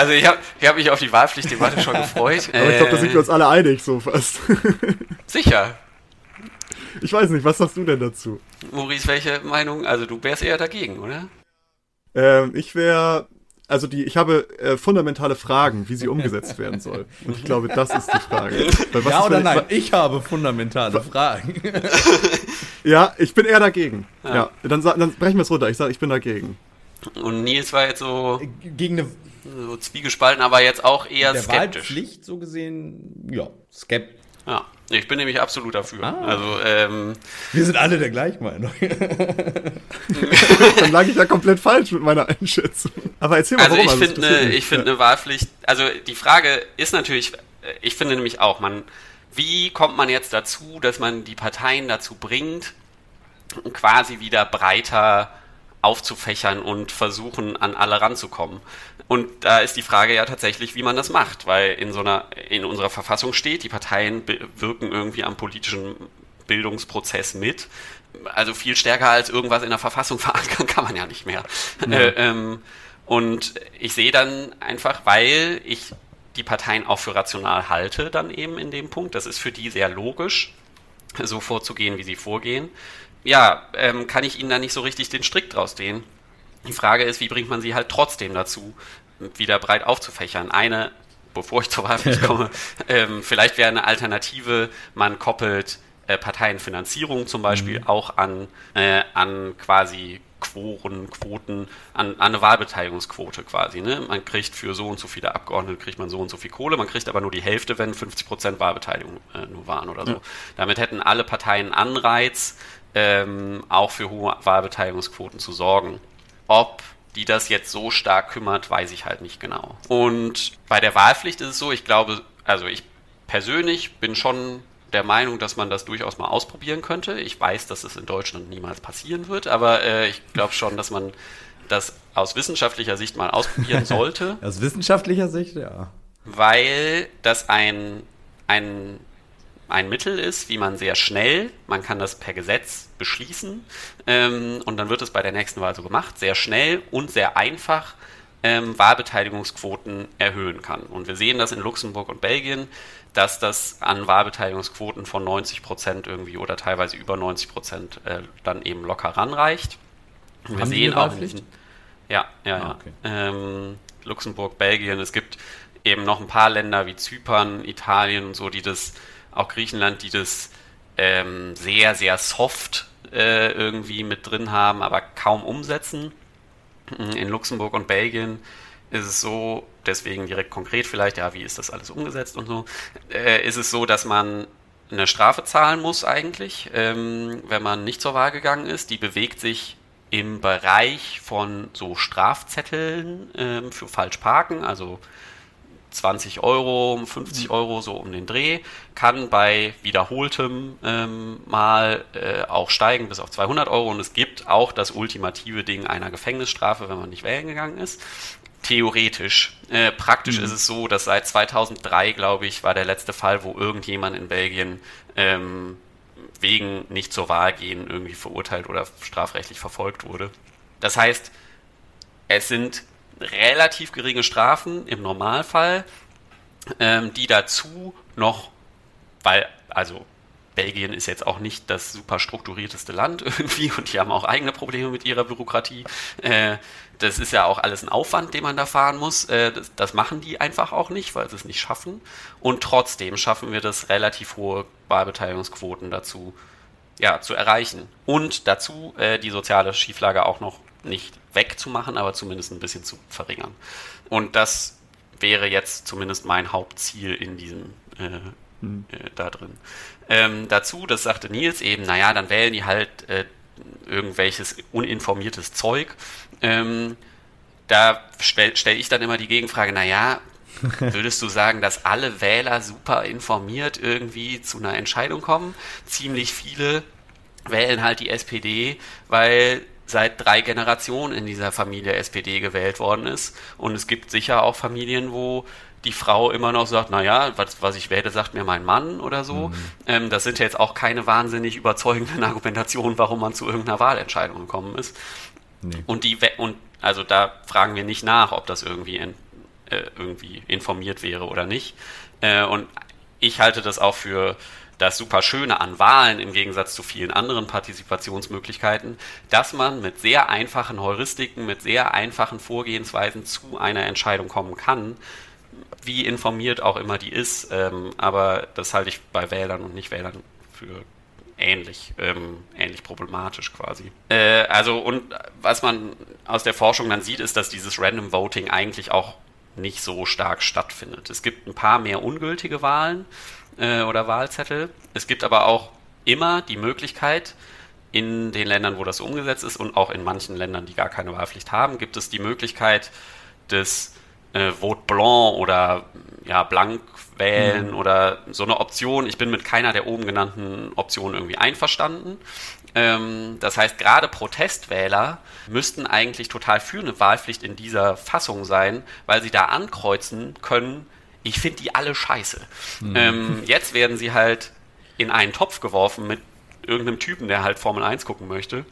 Also ich habe ich hab mich auf die Wahlpflichtdebatte schon gefreut. <laughs> Aber ich glaube, da sind wir uns alle einig, so fast. <laughs> Sicher. Ich weiß nicht, was sagst du denn dazu? Maurice, welche Meinung? Also du wärst eher dagegen, oder? Ähm, ich wäre, also die, ich habe äh, fundamentale Fragen, wie sie <laughs> umgesetzt werden soll. Und ich glaube, das ist die Frage. ja oder nein? Ich habe fundamentale Fragen. ja, ich bin eher dagegen. Ja, ja dann, dann brechen wir es runter. Ich sage, ich bin dagegen. Und Nils war jetzt so gegen eine so zwiegespalten, aber jetzt auch eher der skeptisch. Wahlpflicht so gesehen, ja, skeptisch. Ja. Ich bin nämlich absolut dafür. Ah. Also, ähm, Wir sind alle der gleichen Meinung. Dann lag ich ja komplett falsch mit meiner Einschätzung. Aber erzähl mal, also warum. Ich finde eine, ich finde eine Wahlpflicht, also die Frage ist natürlich, ich finde nämlich auch, man, wie kommt man jetzt dazu, dass man die Parteien dazu bringt, quasi wieder breiter aufzufächern und versuchen, an alle ranzukommen. Und da ist die Frage ja tatsächlich, wie man das macht, weil in so einer, in unserer Verfassung steht, die Parteien wirken irgendwie am politischen Bildungsprozess mit. Also viel stärker als irgendwas in der Verfassung <laughs> verankern kann man ja nicht mehr. Ja. Äh, ähm, und ich sehe dann einfach, weil ich die Parteien auch für rational halte, dann eben in dem Punkt, das ist für die sehr logisch, so vorzugehen, wie sie vorgehen, ja, ähm, kann ich ihnen da nicht so richtig den Strick draus drehen. Die Frage ist, wie bringt man sie halt trotzdem dazu, wieder breit aufzufächern? Eine, bevor ich zur Wahlpflicht <laughs> komme, ähm, vielleicht wäre eine Alternative, man koppelt äh, Parteienfinanzierung zum Beispiel mhm. auch an, äh, an quasi Quoren, Quoten, an, an eine Wahlbeteiligungsquote quasi. Ne? Man kriegt für so und so viele Abgeordnete kriegt man so und so viel Kohle, man kriegt aber nur die Hälfte, wenn 50 Prozent Wahlbeteiligung äh, nur waren oder so. Ja. Damit hätten alle Parteien Anreiz, ähm, auch für hohe Wahlbeteiligungsquoten zu sorgen. Ob die das jetzt so stark kümmert, weiß ich halt nicht genau. Und bei der Wahlpflicht ist es so, ich glaube, also ich persönlich bin schon der Meinung, dass man das durchaus mal ausprobieren könnte. Ich weiß, dass es in Deutschland niemals passieren wird, aber äh, ich glaube schon, dass man das aus wissenschaftlicher Sicht mal ausprobieren <laughs> sollte. aus wissenschaftlicher Sicht, ja. Weil das ein, ein ein Mittel ist, wie man sehr schnell, man kann das per Gesetz beschließen ähm, und dann wird es bei der nächsten Wahl so gemacht, sehr schnell und sehr einfach ähm, Wahlbeteiligungsquoten erhöhen kann. Und wir sehen das in Luxemburg und Belgien, dass das an Wahlbeteiligungsquoten von 90 Prozent irgendwie oder teilweise über 90 Prozent äh, dann eben locker ranreicht. Und wir Haben sehen auch. Ja, ja, ah, okay. ja. Ähm, Luxemburg, Belgien, es gibt eben noch ein paar Länder wie Zypern, Italien und so, die das auch Griechenland, die das ähm, sehr, sehr soft äh, irgendwie mit drin haben, aber kaum umsetzen. In Luxemburg und Belgien ist es so, deswegen direkt konkret vielleicht, ja, wie ist das alles umgesetzt und so, äh, ist es so, dass man eine Strafe zahlen muss eigentlich, ähm, wenn man nicht zur Wahl gegangen ist. Die bewegt sich im Bereich von so Strafzetteln ähm, für Falschparken, also 20 Euro, 50 mhm. Euro so um den Dreh, kann bei wiederholtem ähm, mal äh, auch steigen bis auf 200 Euro und es gibt auch das ultimative Ding einer Gefängnisstrafe, wenn man nicht wählen gegangen ist. Theoretisch. Äh, praktisch mhm. ist es so, dass seit 2003, glaube ich, war der letzte Fall, wo irgendjemand in Belgien ähm, wegen nicht zur Wahl gehen irgendwie verurteilt oder strafrechtlich verfolgt wurde. Das heißt, es sind relativ geringe Strafen im Normalfall, ähm, die dazu noch, weil, also Belgien ist jetzt auch nicht das super strukturierteste Land <laughs> irgendwie und die haben auch eigene Probleme mit ihrer Bürokratie. Äh, das ist ja auch alles ein Aufwand, den man da fahren muss. Äh, das, das, machen die einfach auch nicht, weil sie es nicht schaffen. Und trotzdem schaffen wir das relativ hohe Wahlbeteiligungsquoten dazu ja, zu erreichen. Und dazu äh, die soziale Schieflage auch noch nicht wegzumachen, aber zumindest ein bisschen zu verringern. Und das wäre jetzt zumindest mein Hauptziel in diesem äh, mhm. äh, da drin. Ähm, dazu, das sagte Nils eben, naja, dann wählen die halt äh, irgendwelches uninformiertes Zeug. Ähm, da stelle stell ich dann immer die Gegenfrage, naja, <laughs> würdest du sagen, dass alle Wähler super informiert irgendwie zu einer Entscheidung kommen? Ziemlich viele wählen halt die SPD, weil seit drei Generationen in dieser Familie SPD gewählt worden ist. Und es gibt sicher auch Familien, wo die Frau immer noch sagt, naja, was, was ich wähle, sagt mir mein Mann oder so. Mhm. Ähm, das sind ja jetzt auch keine wahnsinnig überzeugenden <laughs> Argumentationen, warum man zu irgendeiner Wahlentscheidung gekommen ist. Nee. Und die und also da fragen wir nicht nach, ob das irgendwie, in, äh, irgendwie informiert wäre oder nicht. Äh, und ich halte das auch für das super Schöne an Wahlen im Gegensatz zu vielen anderen Partizipationsmöglichkeiten, dass man mit sehr einfachen Heuristiken, mit sehr einfachen Vorgehensweisen zu einer Entscheidung kommen kann, wie informiert auch immer die ist. Ähm, aber das halte ich bei Wählern und Nichtwählern für ähnlich, ähm, ähnlich problematisch quasi. Äh, also und was man aus der Forschung dann sieht, ist, dass dieses Random Voting eigentlich auch nicht so stark stattfindet. Es gibt ein paar mehr ungültige Wahlen, äh, oder Wahlzettel. Es gibt aber auch immer die Möglichkeit, in den Ländern, wo das umgesetzt ist und auch in manchen Ländern, die gar keine Wahlpflicht haben, gibt es die Möglichkeit des äh, Vote Blanc oder ja, blank wählen mhm. oder so eine Option. Ich bin mit keiner der oben genannten Optionen irgendwie einverstanden. Ähm, das heißt, gerade Protestwähler müssten eigentlich total für eine Wahlpflicht in dieser Fassung sein, weil sie da ankreuzen können, ich finde die alle scheiße. Mhm. Ähm, jetzt werden sie halt in einen Topf geworfen mit irgendeinem Typen, der halt Formel 1 gucken möchte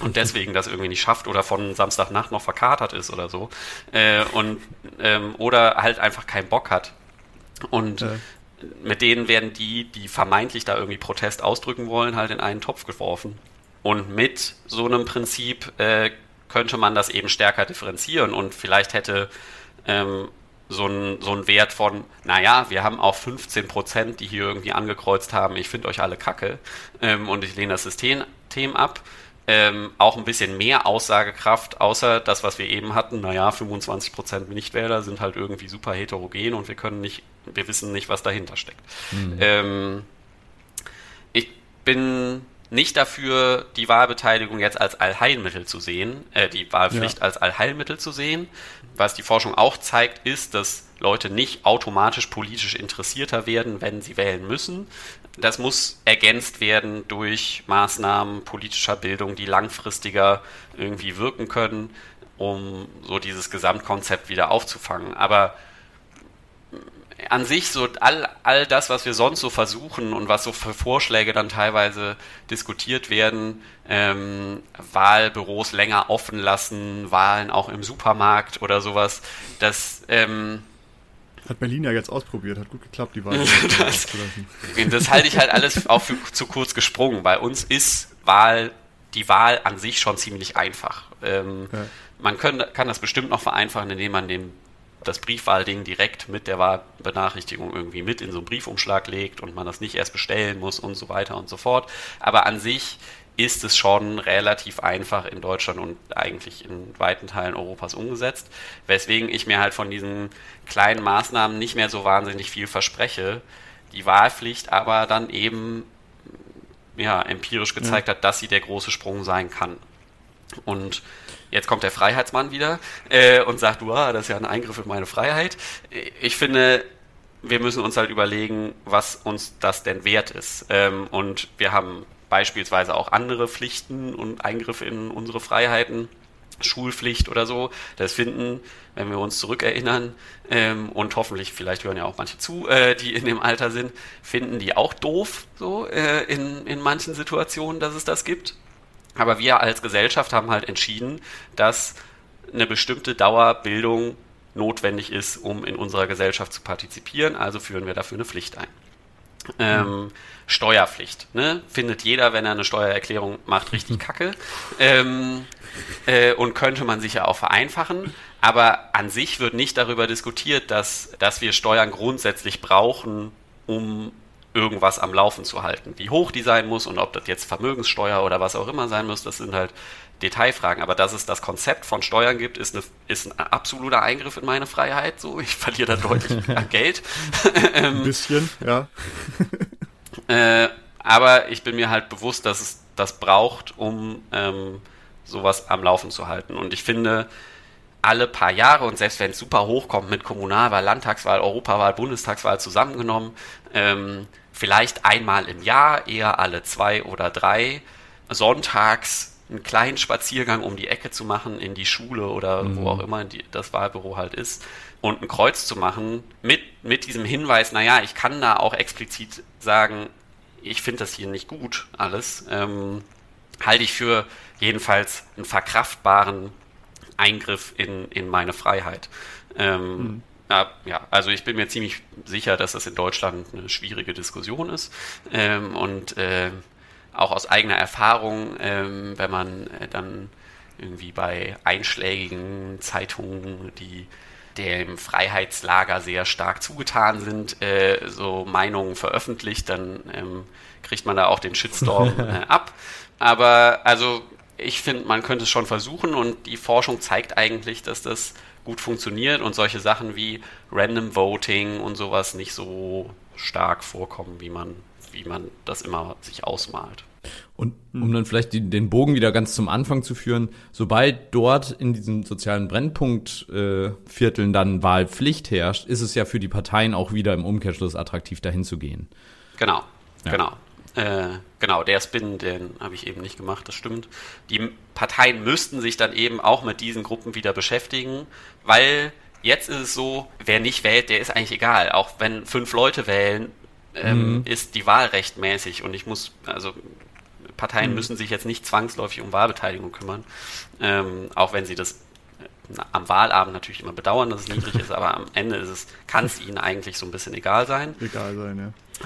und deswegen das irgendwie nicht schafft oder von Samstagnacht noch verkatert ist oder so. Äh, und, ähm, oder halt einfach keinen Bock hat. Und ja. mit denen werden die, die vermeintlich da irgendwie Protest ausdrücken wollen, halt in einen Topf geworfen. Und mit so einem Prinzip äh, könnte man das eben stärker differenzieren und vielleicht hätte ähm, so ein, so ein Wert von, naja, wir haben auch 15 Prozent, die hier irgendwie angekreuzt haben, ich finde euch alle kacke ähm, und ich lehne das System ab. Ähm, auch ein bisschen mehr Aussagekraft, außer das, was wir eben hatten, naja, 25 Prozent Nichtwähler sind halt irgendwie super heterogen und wir können nicht, wir wissen nicht, was dahinter steckt. Mhm. Ähm, ich bin nicht dafür, die Wahlbeteiligung jetzt als Allheilmittel zu sehen, äh, die Wahlpflicht ja. als Allheilmittel zu sehen. Was die Forschung auch zeigt, ist, dass Leute nicht automatisch politisch interessierter werden, wenn sie wählen müssen. Das muss ergänzt werden durch Maßnahmen politischer Bildung, die langfristiger irgendwie wirken können, um so dieses Gesamtkonzept wieder aufzufangen. Aber an sich so all, all das, was wir sonst so versuchen und was so für Vorschläge dann teilweise diskutiert werden, ähm, Wahlbüros länger offen lassen, Wahlen auch im Supermarkt oder sowas, das ähm, hat Berlin ja jetzt ausprobiert, hat gut geklappt, die Wahl. <laughs> das, das halte ich halt alles auch für zu kurz gesprungen. Bei uns ist Wahl, die Wahl an sich schon ziemlich einfach. Ähm, ja. Man können, kann das bestimmt noch vereinfachen, indem man dem das Briefwahlding direkt mit der Wahlbenachrichtigung irgendwie mit in so einen Briefumschlag legt und man das nicht erst bestellen muss und so weiter und so fort. Aber an sich ist es schon relativ einfach in Deutschland und eigentlich in weiten Teilen Europas umgesetzt, weswegen ich mir halt von diesen kleinen Maßnahmen nicht mehr so wahnsinnig viel verspreche. Die Wahlpflicht aber dann eben ja, empirisch gezeigt ja. hat, dass sie der große Sprung sein kann. Und jetzt kommt der Freiheitsmann wieder äh, und sagt, du, das ist ja ein Eingriff in meine Freiheit. Ich finde, wir müssen uns halt überlegen, was uns das denn wert ist. Ähm, und wir haben beispielsweise auch andere Pflichten und Eingriffe in unsere Freiheiten. Schulpflicht oder so, das finden, wenn wir uns zurückerinnern, ähm, und hoffentlich, vielleicht hören ja auch manche zu, äh, die in dem Alter sind, finden die auch doof, so äh, in, in manchen Situationen, dass es das gibt. Aber wir als Gesellschaft haben halt entschieden, dass eine bestimmte Dauerbildung notwendig ist, um in unserer Gesellschaft zu partizipieren. Also führen wir dafür eine Pflicht ein. Ähm, Steuerpflicht. Ne? Findet jeder, wenn er eine Steuererklärung macht, richtig <laughs> kacke. Ähm, äh, und könnte man sich ja auch vereinfachen. Aber an sich wird nicht darüber diskutiert, dass, dass wir Steuern grundsätzlich brauchen, um irgendwas am Laufen zu halten. Wie hoch die sein muss und ob das jetzt Vermögenssteuer oder was auch immer sein muss, das sind halt Detailfragen. Aber dass es das Konzept von Steuern gibt, ist, eine, ist ein absoluter Eingriff in meine Freiheit. So, ich <laughs> verliere da deutlich an Geld. <laughs> ein bisschen, ja. <laughs> äh, aber ich bin mir halt bewusst, dass es das braucht, um ähm, sowas am Laufen zu halten. Und ich finde, alle paar Jahre und selbst wenn es super hochkommt mit Kommunalwahl, Landtagswahl, Europawahl, Bundestagswahl zusammengenommen, ähm, vielleicht einmal im Jahr, eher alle zwei oder drei, sonntags einen kleinen Spaziergang um die Ecke zu machen in die Schule oder mhm. wo auch immer die, das Wahlbüro halt ist und ein Kreuz zu machen mit, mit diesem Hinweis, naja, ich kann da auch explizit sagen, ich finde das hier nicht gut alles, ähm, halte ich für jedenfalls einen verkraftbaren Eingriff in, in meine Freiheit. Ähm, mhm. Ja, also ich bin mir ziemlich sicher, dass das in Deutschland eine schwierige Diskussion ist. Ähm, und äh, auch aus eigener Erfahrung, ähm, wenn man äh, dann irgendwie bei einschlägigen Zeitungen, die dem Freiheitslager sehr stark zugetan sind, äh, so Meinungen veröffentlicht, dann ähm, kriegt man da auch den Shitstorm <laughs> äh, ab. Aber also ich finde, man könnte es schon versuchen und die Forschung zeigt eigentlich, dass das gut funktioniert und solche Sachen wie Random Voting und sowas nicht so stark vorkommen, wie man, wie man das immer sich ausmalt. Und um dann vielleicht die, den Bogen wieder ganz zum Anfang zu führen, sobald dort in diesen sozialen Brennpunktvierteln äh, dann Wahlpflicht herrscht, ist es ja für die Parteien auch wieder im Umkehrschluss attraktiv, dahin zu gehen. Genau, ja. genau. Äh, genau, der Spin, den habe ich eben nicht gemacht, das stimmt. Die Parteien müssten sich dann eben auch mit diesen Gruppen wieder beschäftigen, weil jetzt ist es so, wer nicht wählt, der ist eigentlich egal. Auch wenn fünf Leute wählen, ähm, mhm. ist die Wahl rechtmäßig und ich muss, also Parteien mhm. müssen sich jetzt nicht zwangsläufig um Wahlbeteiligung kümmern, ähm, auch wenn sie das am Wahlabend natürlich immer bedauern, dass es niedrig ist, aber am Ende ist es, kann es ihnen eigentlich so ein bisschen egal sein. Egal sein,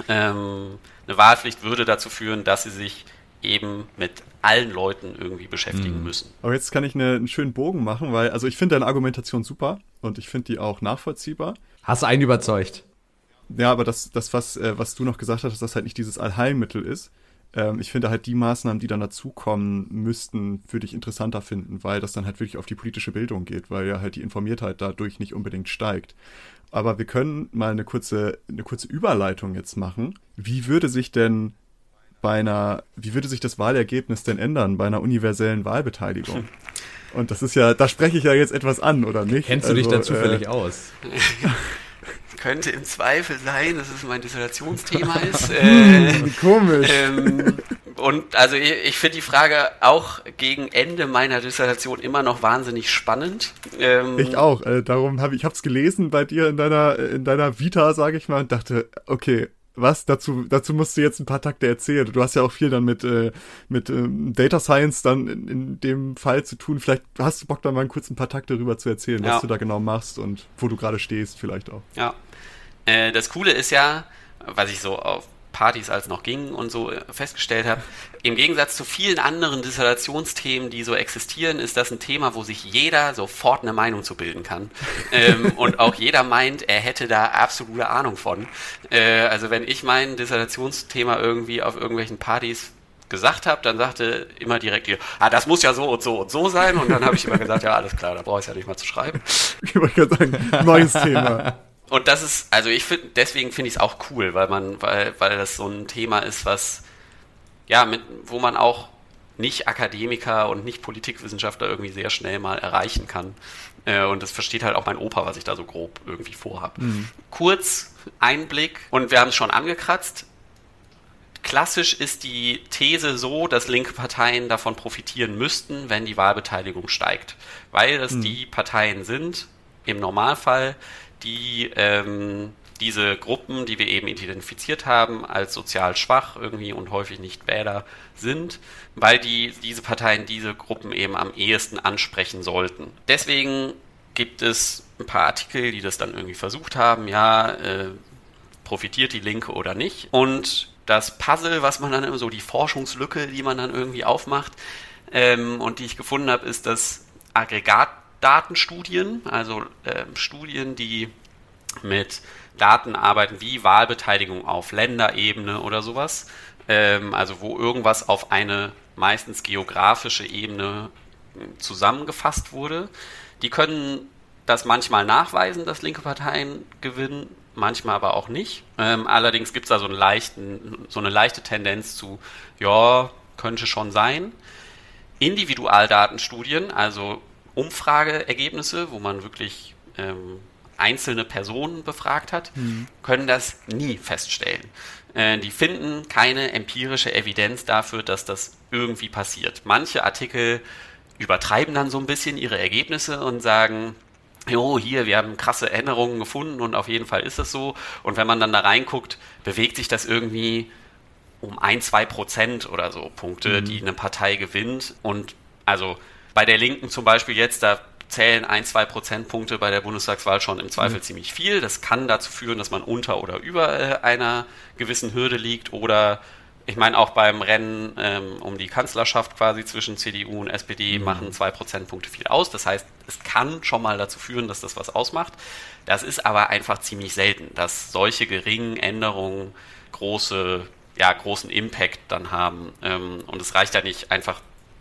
ja. Ähm, eine Wahlpflicht würde dazu führen, dass sie sich eben mit allen Leuten irgendwie beschäftigen mhm. müssen. Aber jetzt kann ich eine, einen schönen Bogen machen, weil, also ich finde deine Argumentation super und ich finde die auch nachvollziehbar. Hast du einen überzeugt? Ja, aber das, das was, äh, was du noch gesagt hast, dass das halt nicht dieses Allheilmittel ist, ähm, ich finde halt die Maßnahmen, die dann dazukommen müssten, würde ich interessanter finden, weil das dann halt wirklich auf die politische Bildung geht, weil ja halt die Informiertheit dadurch nicht unbedingt steigt. Aber wir können mal eine kurze, eine kurze Überleitung jetzt machen. Wie würde sich denn bei einer, wie würde sich das Wahlergebnis denn ändern bei einer universellen Wahlbeteiligung? <laughs> Und das ist ja, da spreche ich ja jetzt etwas an, oder nicht? Kennst du also, dich da zufällig äh, aus? <laughs> könnte im Zweifel sein, dass es mein Dissertationsthema <laughs> ist. Äh, Komisch. Ähm, und also ich, ich finde die Frage auch gegen Ende meiner Dissertation immer noch wahnsinnig spannend. Ähm, ich auch. Äh, darum habe ich habe es gelesen bei dir in deiner in deiner Vita, sage ich mal, und dachte, okay, was dazu dazu musst du jetzt ein paar Takte erzählen. Du hast ja auch viel dann mit äh, mit ähm, Data Science dann in, in, dem Fall zu tun. Vielleicht hast du Bock da mal kurz ein paar Takte darüber zu erzählen, ja. was du da genau machst und wo du gerade stehst, vielleicht auch. Ja. Äh, das Coole ist ja, was ich so auf Partys als noch ging und so äh, festgestellt habe, <laughs> im Gegensatz zu vielen anderen Dissertationsthemen, die so existieren, ist das ein Thema, wo sich jeder sofort eine Meinung zu bilden kann. <laughs> ähm, und auch jeder meint, er hätte da absolute Ahnung von. Äh, also wenn ich mein Dissertationsthema irgendwie auf irgendwelchen Partys gesagt habe, dann sagte immer direkt hier, ah, das muss ja so und so und so sein. Und dann habe ich immer gesagt, ja, alles klar, da brauche ich ja nicht mal zu schreiben. <laughs> Ich wollte gerade sagen, neues Thema. Und das ist, also ich finde, deswegen finde ich es auch cool, weil man, weil, weil das so ein Thema ist, was, ja, mit, wo man auch nicht Akademiker und nicht Politikwissenschaftler irgendwie sehr schnell mal erreichen kann. Äh, und das versteht halt auch mein Opa, was ich da so grob irgendwie vorhabe. Mhm. Kurz Einblick, und wir haben es schon angekratzt, Klassisch ist die These so, dass linke Parteien davon profitieren müssten, wenn die Wahlbeteiligung steigt, weil das hm. die Parteien sind, im Normalfall, die ähm, diese Gruppen, die wir eben identifiziert haben, als sozial schwach irgendwie und häufig nicht Wähler sind, weil die, diese Parteien diese Gruppen eben am ehesten ansprechen sollten. Deswegen gibt es ein paar Artikel, die das dann irgendwie versucht haben, ja, äh, profitiert die Linke oder nicht. Und das Puzzle, was man dann immer so, die Forschungslücke, die man dann irgendwie aufmacht ähm, und die ich gefunden habe, ist, dass Aggregatdatenstudien, also ähm, Studien, die mit Daten arbeiten wie Wahlbeteiligung auf Länderebene oder sowas, ähm, also wo irgendwas auf eine meistens geografische Ebene hm, zusammengefasst wurde, die können das manchmal nachweisen, dass linke Parteien gewinnen, manchmal aber auch nicht. Ähm, allerdings gibt es da so, leichten, so eine leichte Tendenz zu, ja, könnte schon sein. Individualdatenstudien, also Umfrageergebnisse, wo man wirklich ähm, einzelne Personen befragt hat, mhm. können das nie feststellen. Äh, die finden keine empirische Evidenz dafür, dass das irgendwie passiert. Manche Artikel übertreiben dann so ein bisschen ihre Ergebnisse und sagen, jo, hier, wir haben krasse Änderungen gefunden und auf jeden Fall ist es so. Und wenn man dann da reinguckt, bewegt sich das irgendwie um ein, zwei Prozent oder so Punkte, mhm. die eine Partei gewinnt. Und also bei der Linken zum Beispiel jetzt, da zählen ein, zwei Prozentpunkte bei der Bundestagswahl schon im Zweifel mhm. ziemlich viel. Das kann dazu führen, dass man unter oder über äh, einer gewissen Hürde liegt oder ich meine, auch beim Rennen ähm, um die Kanzlerschaft quasi zwischen CDU und SPD mhm. machen zwei Prozentpunkte viel aus. Das heißt, es kann schon mal dazu führen, dass das was ausmacht. Das ist aber einfach ziemlich selten, dass solche geringen Änderungen große, ja, großen Impact dann haben. Ähm, und es reicht ja nicht einfach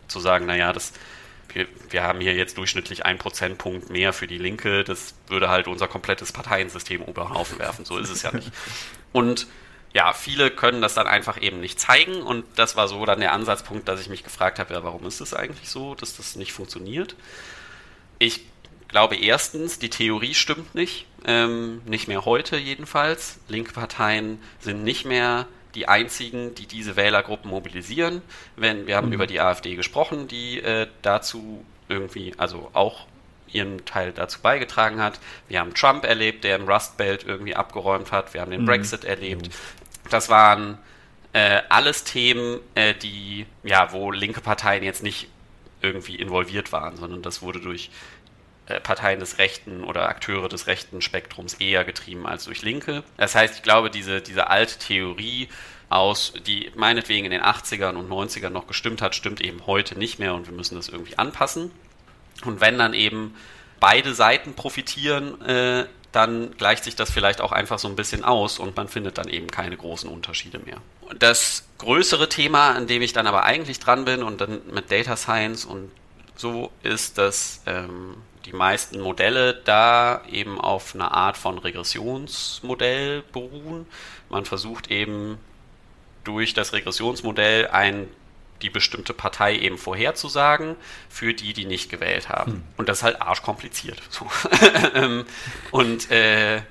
zu sagen, naja, das, wir, wir haben hier jetzt durchschnittlich ein Prozentpunkt mehr für die Linke. Das würde halt unser komplettes Parteiensystem über den Haufen werfen. So ist es ja nicht. Und ja, viele können das dann einfach eben nicht zeigen und das war so dann der Ansatzpunkt, dass ich mich gefragt habe, ja, warum ist es eigentlich so, dass das nicht funktioniert? Ich glaube erstens, die Theorie stimmt nicht, ähm, nicht mehr heute jedenfalls. Linke Parteien sind nicht mehr die einzigen, die diese Wählergruppen mobilisieren. Wenn, wir haben mhm. über die AfD gesprochen, die äh, dazu irgendwie, also auch ihren Teil dazu beigetragen hat. Wir haben Trump erlebt, der im Rust Belt irgendwie abgeräumt hat. Wir haben den mhm. Brexit erlebt. Das waren äh, alles Themen, äh, die, ja, wo linke Parteien jetzt nicht irgendwie involviert waren, sondern das wurde durch Parteien des rechten oder Akteure des rechten Spektrums eher getrieben als durch Linke. Das heißt, ich glaube, diese, diese alte Theorie aus, die meinetwegen in den 80ern und 90ern noch gestimmt hat, stimmt eben heute nicht mehr und wir müssen das irgendwie anpassen. Und wenn dann eben beide Seiten profitieren, äh, dann gleicht sich das vielleicht auch einfach so ein bisschen aus und man findet dann eben keine großen Unterschiede mehr. Das größere Thema, an dem ich dann aber eigentlich dran bin und dann mit Data Science und so ist, dass ähm, die meisten Modelle da eben auf eine Art von Regressionsmodell beruhen. Man versucht eben durch das Regressionsmodell ein die bestimmte Partei eben vorherzusagen für die, die nicht gewählt haben. Hm. Und das ist halt arschkompliziert. So. <laughs> Ähm, und äh,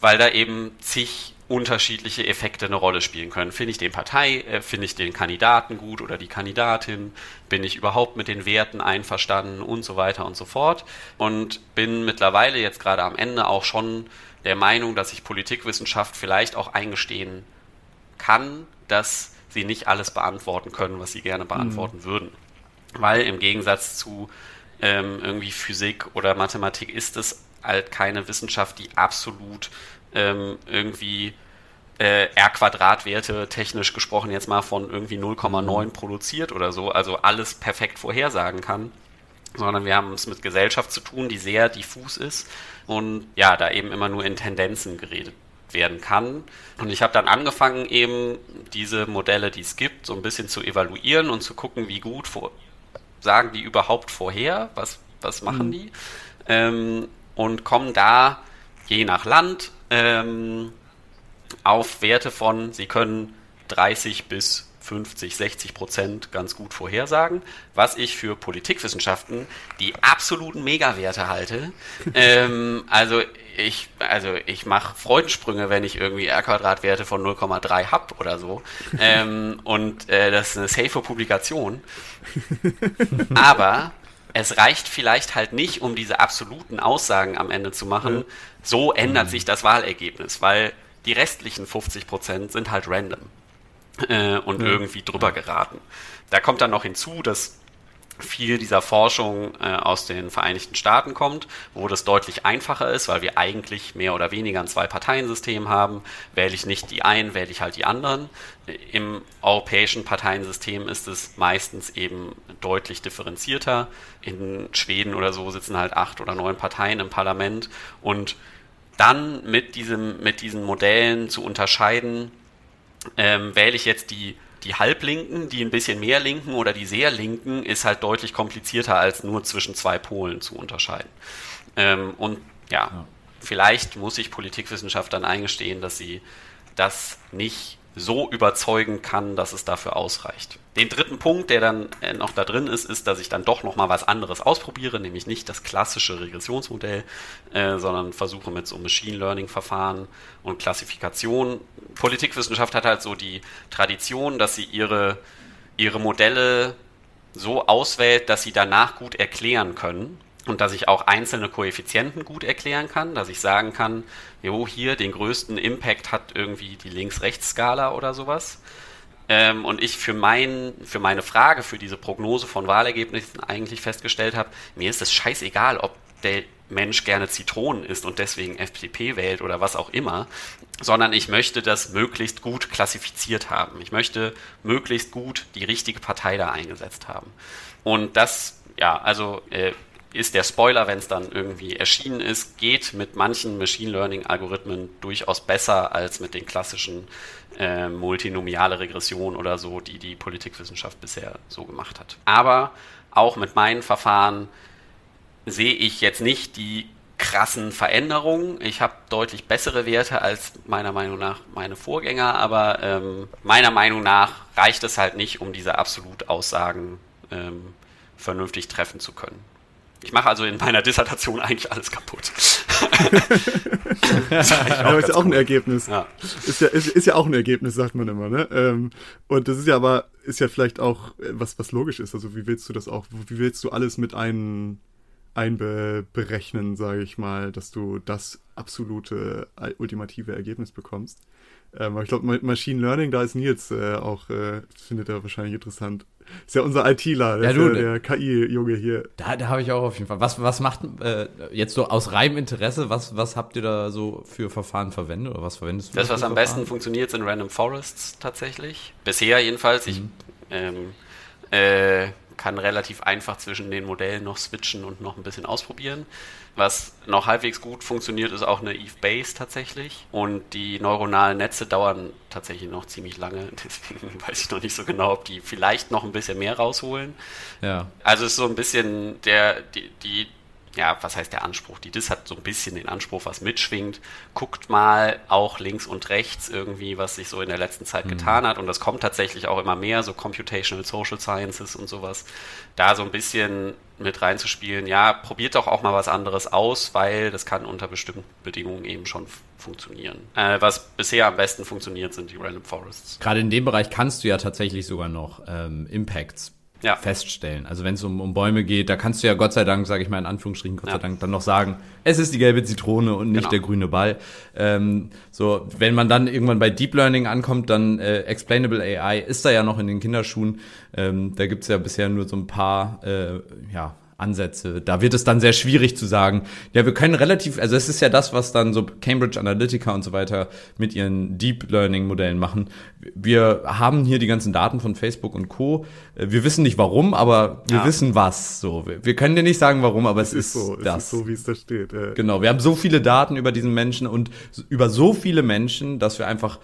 weil da eben zig unterschiedliche Effekte eine Rolle spielen können. Finde ich den Partei, äh, finde ich den Kandidaten gut oder die Kandidatin, bin ich überhaupt mit den Werten einverstanden und so weiter und so fort. Und bin mittlerweile jetzt gerade am Ende auch schon der Meinung, dass ich Politikwissenschaft vielleicht auch eingestehen kann, dass sie nicht alles beantworten können, was sie gerne beantworten mhm. würden. Weil im Gegensatz zu ähm, irgendwie Physik oder Mathematik ist es halt keine Wissenschaft, die absolut ähm, irgendwie äh, R-Quadratwerte technisch gesprochen jetzt mal von irgendwie 0,9 mhm. produziert oder so, also alles perfekt vorhersagen kann, sondern wir haben es mit Gesellschaft zu tun, die sehr diffus ist und ja, da eben immer nur in Tendenzen geredet werden kann. Und ich habe dann angefangen, eben diese Modelle, die es gibt, so ein bisschen zu evaluieren und zu gucken, wie gut vor sagen die überhaupt vorher, was, was machen mhm. die, ähm, und kommen da je nach Land ähm, auf Werte von, sie können 30 bis 50, 60 Prozent ganz gut vorhersagen, was ich für Politikwissenschaften die absoluten Megawerte halte. <laughs> ähm, also ich, also ich mache Freudensprünge, wenn ich irgendwie R-Quadratwerte von 0,3 habe oder so. <laughs> Ähm, und äh, das ist eine safe Publikation. <laughs> Aber es reicht vielleicht halt nicht, um diese absoluten Aussagen am Ende zu machen. So ändert sich das Wahlergebnis, weil die restlichen 50 Prozent sind halt random äh, und ja. irgendwie drüber geraten. Da kommt dann noch hinzu, dass viel dieser Forschung äh, aus den Vereinigten Staaten kommt, wo das deutlich einfacher ist, weil wir eigentlich mehr oder weniger ein Zwei-Parteien-System haben. Wähle ich nicht die einen, wähle ich halt die anderen. Im europäischen Parteiensystem ist es meistens eben deutlich differenzierter. In Schweden oder so sitzen halt acht oder neun Parteien im Parlament und dann mit, diesem, mit diesen Modellen zu unterscheiden, ähm, wähle ich jetzt die, die Halblinken, die ein bisschen mehr linken oder die sehr linken, ist halt deutlich komplizierter als nur zwischen zwei Polen zu unterscheiden. Ähm, und ja, ja, vielleicht muss sich Politikwissenschaft dann eingestehen, dass sie das nicht so überzeugen kann, dass es dafür ausreicht. Den dritten Punkt, der dann äh, noch da drin ist, ist, dass ich dann doch noch mal was anderes ausprobiere, nämlich nicht das klassische Regressionsmodell, äh, sondern versuche mit so Machine Learning Verfahren und Klassifikation. Politikwissenschaft hat halt so die Tradition, dass sie ihre ihre Modelle so auswählt, dass sie danach gut erklären können und dass ich auch einzelne Koeffizienten gut erklären kann, dass ich sagen kann, jo, hier den größten Impact hat irgendwie die Links-Rechts-Skala oder sowas. Ähm, und ich für, mein, für meine Frage, für diese Prognose von Wahlergebnissen eigentlich festgestellt habe, mir ist es scheißegal, ob der Mensch gerne Zitronen isst und deswegen FDP wählt oder was auch immer, sondern ich möchte das möglichst gut klassifiziert haben. Ich möchte möglichst gut die richtige Partei da eingesetzt haben. Und das, ja, also äh, ist der Spoiler, wenn es dann irgendwie erschienen ist, geht mit manchen Machine Learning-Algorithmen durchaus besser als mit den klassischen äh, multinomiale Regressionen oder so, die die Politikwissenschaft bisher so gemacht hat. Aber auch mit meinen Verfahren sehe ich jetzt nicht die krassen Veränderungen. Ich habe deutlich bessere Werte als meiner Meinung nach meine Vorgänger, aber ähm, meiner Meinung nach reicht es halt nicht, um diese Absolutaussagen ähm, vernünftig treffen zu können. Ich mache also in meiner Dissertation eigentlich alles kaputt. <laughs> das ist ja auch, ist ja auch ein Ergebnis. Ja. Ist, ja, ist, ist, ja auch ein Ergebnis, sagt man immer. Ne? Ähm, und das ist ja aber, ist ja vielleicht auch was, was logisch ist. Also wie willst du das auch, wie willst du alles mit ein, einberechnen, sage ich mal, dass du das absolute, ultimative Ergebnis bekommst? Ähm, aber ich glaube, Machine Learning, da ist Nils äh, auch, äh, findet er wahrscheinlich interessant. Ist ja unser ITler, ja, du, der, der KI-Junge hier. Da, da habe ich auch auf jeden Fall. Was, was macht, äh, jetzt so aus reinem Interesse, was, was habt ihr da so für Verfahren verwendet oder was verwendest du? Das, was am Verfahren? besten funktioniert, sind Random Forests tatsächlich. Bisher jedenfalls. Ich mhm. ähm, äh, kann relativ einfach zwischen den Modellen noch switchen und noch ein bisschen ausprobieren. Was noch halbwegs gut funktioniert, ist auch eine Eve Base tatsächlich. Und die neuronalen Netze dauern tatsächlich noch ziemlich lange. <laughs> Deswegen weiß ich noch nicht so genau, ob die vielleicht noch ein bisschen mehr rausholen. Ja. Also es ist so ein bisschen der, die, die ja, was heißt der Anspruch? Die DIS hat so ein bisschen den Anspruch, was mitschwingt. Guckt mal auch links und rechts irgendwie, was sich so in der letzten Zeit mhm. getan hat. Und das kommt tatsächlich auch immer mehr, so Computational Social Sciences und sowas. Da so ein bisschen mit reinzuspielen. Ja, probiert doch auch mal was anderes aus, weil das kann unter bestimmten Bedingungen eben schon funktionieren. Äh, was bisher am besten funktioniert, sind die Random Forests. Gerade in dem Bereich kannst du ja tatsächlich sogar noch ähm, Impacts ja. feststellen. Also wenn es um, um Bäume geht, da kannst du ja Gott sei Dank, sage ich mal in Anführungsstrichen, Gott ja. sei Dank dann noch sagen, es ist die gelbe Zitrone und nicht genau. der grüne Ball. Ähm, so, wenn man dann irgendwann bei Deep Learning ankommt, dann äh, Explainable AI ist da ja noch in den Kinderschuhen. Ähm, da gibt's ja bisher nur so ein paar äh, ja, Ansätze. Da wird es dann sehr schwierig zu sagen, ja, wir können relativ, also es ist ja das, was dann so Cambridge Analytica und so weiter mit ihren Deep Learning Modellen machen. Wir haben hier die ganzen Daten von Facebook und Co. Wir wissen nicht warum, aber wir ja. wissen was. So, wir können dir nicht sagen warum, aber es, es ist, so, das. Es ist so, wie es da steht. Äh. Genau, wir haben so viele Daten über diesen Menschen und über so viele Menschen, dass wir einfach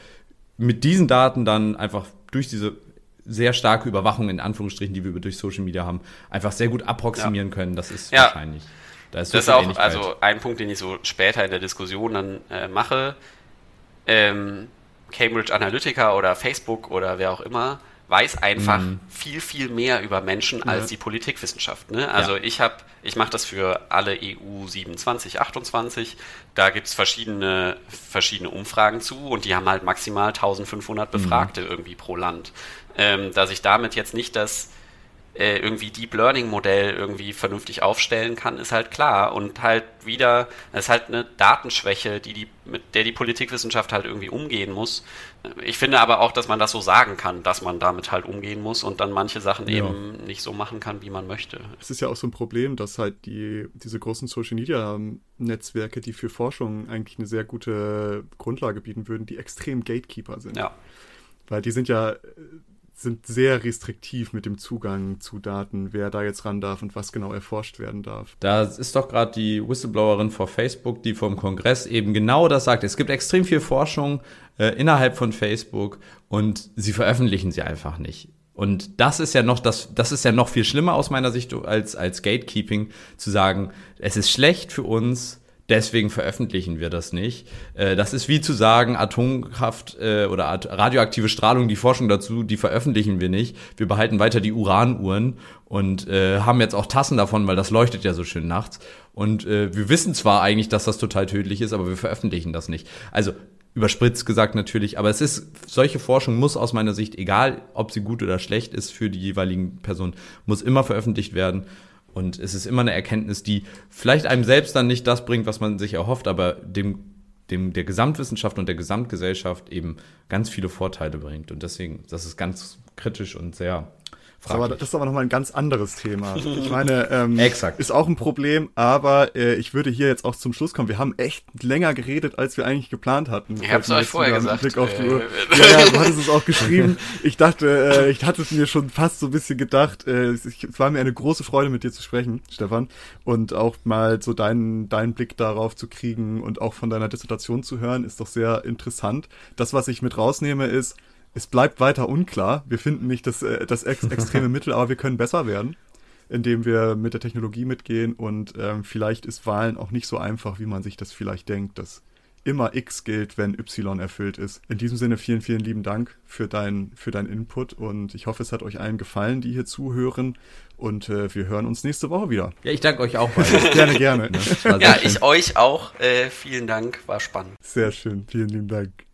mit diesen Daten dann einfach durch diese sehr starke Überwachung in Anführungsstrichen, die wir durch Social Media haben, einfach sehr gut approximieren ja. können. Das ist ja. wahrscheinlich. Da ist so das ist auch also ein Punkt, den ich so später in der Diskussion dann äh, mache. Ähm, Cambridge Analytica oder Facebook oder wer auch immer weiß einfach mhm. viel, viel mehr über Menschen als ja. die Politikwissenschaft. Ne? Also ich habe, ich mache das für alle EU 27, 28. Da gibt es verschiedene, verschiedene Umfragen zu und die haben halt maximal 1500 mhm. Befragte mhm. irgendwie pro Land. Ähm, dass ich damit jetzt nicht das äh, irgendwie Deep Learning Modell irgendwie vernünftig aufstellen kann, ist halt klar. Und halt wieder, es ist halt eine Datenschwäche, die die, mit der die Politikwissenschaft halt irgendwie umgehen muss. Ich finde aber auch, dass man das so sagen kann, dass man damit halt umgehen muss und dann manche Sachen ja. eben nicht so machen kann, wie man möchte. Es ist ja auch so ein Problem, dass halt die, diese großen Social Media Netzwerke, die für Forschung eigentlich eine sehr gute Grundlage bieten würden, die extrem Gatekeeper sind. Ja. Weil die sind ja sind sehr restriktiv mit dem Zugang zu Daten, wer da jetzt ran darf und was genau erforscht werden darf. Da ist doch gerade die Whistleblowerin vor Facebook, die vom Kongress eben genau das sagt. Es gibt extrem viel Forschung äh, innerhalb von Facebook und sie veröffentlichen sie einfach nicht. Und das ist ja noch das, das ist ja noch viel schlimmer aus meiner Sicht als, als Gatekeeping, zu sagen, es ist schlecht für uns, deswegen veröffentlichen wir das nicht. Äh, das ist wie zu sagen, Atomkraft äh, oder radioaktive Strahlung, die Forschung dazu, die veröffentlichen wir nicht. Wir behalten weiter die Uranuhren und äh, haben jetzt auch Tassen davon, weil das leuchtet ja so schön nachts. Und äh, wir wissen zwar eigentlich, dass das total tödlich ist, aber wir veröffentlichen das nicht. Also überspritzt gesagt natürlich, aber es ist, solche Forschung muss aus meiner Sicht, egal ob sie gut oder schlecht ist für die jeweiligen Personen, muss immer veröffentlicht werden. Und es ist immer eine Erkenntnis, die vielleicht einem selbst dann nicht das bringt, was man sich erhofft, aber dem, dem der Gesamtwissenschaft und der Gesamtgesellschaft eben ganz viele Vorteile bringt. Und deswegen, das ist ganz kritisch und sehr aber das ist aber nochmal ein ganz anderes Thema. Ich meine, ähm, <laughs> Exakt. ist auch ein Problem, aber äh, ich würde hier jetzt auch zum Schluss kommen. Wir haben echt länger geredet, als wir eigentlich geplant hatten. Ich hab's euch vorher gesagt. Blick auf die Uhr. Ja, ja, du hattest es auch geschrieben. Ich dachte, äh, ich hatte es mir schon fast so ein bisschen gedacht. Äh, es war mir eine große Freude, mit dir zu sprechen, Stefan, und auch mal so deinen, deinen Blick darauf zu kriegen und auch von deiner Dissertation zu hören, ist doch sehr interessant. Das, was ich mit rausnehme, ist, es bleibt weiter unklar. Wir finden nicht das, äh, das ex <laughs> extreme Mittel, aber wir können besser werden, indem wir mit der Technologie mitgehen. Und ähm, vielleicht ist Wahlen auch nicht so einfach, wie man sich das vielleicht denkt, dass immer X gilt, wenn Y erfüllt ist. In diesem Sinne vielen, vielen lieben Dank für dein, für dein Input und ich hoffe, es hat euch allen gefallen, die hier zuhören. Und äh, wir hören uns nächste Woche wieder. Ja, ich danke euch auch. <laughs> gerne, gerne. ja, ich euch auch. Äh, vielen Dank, war spannend. Sehr schön, vielen lieben Dank.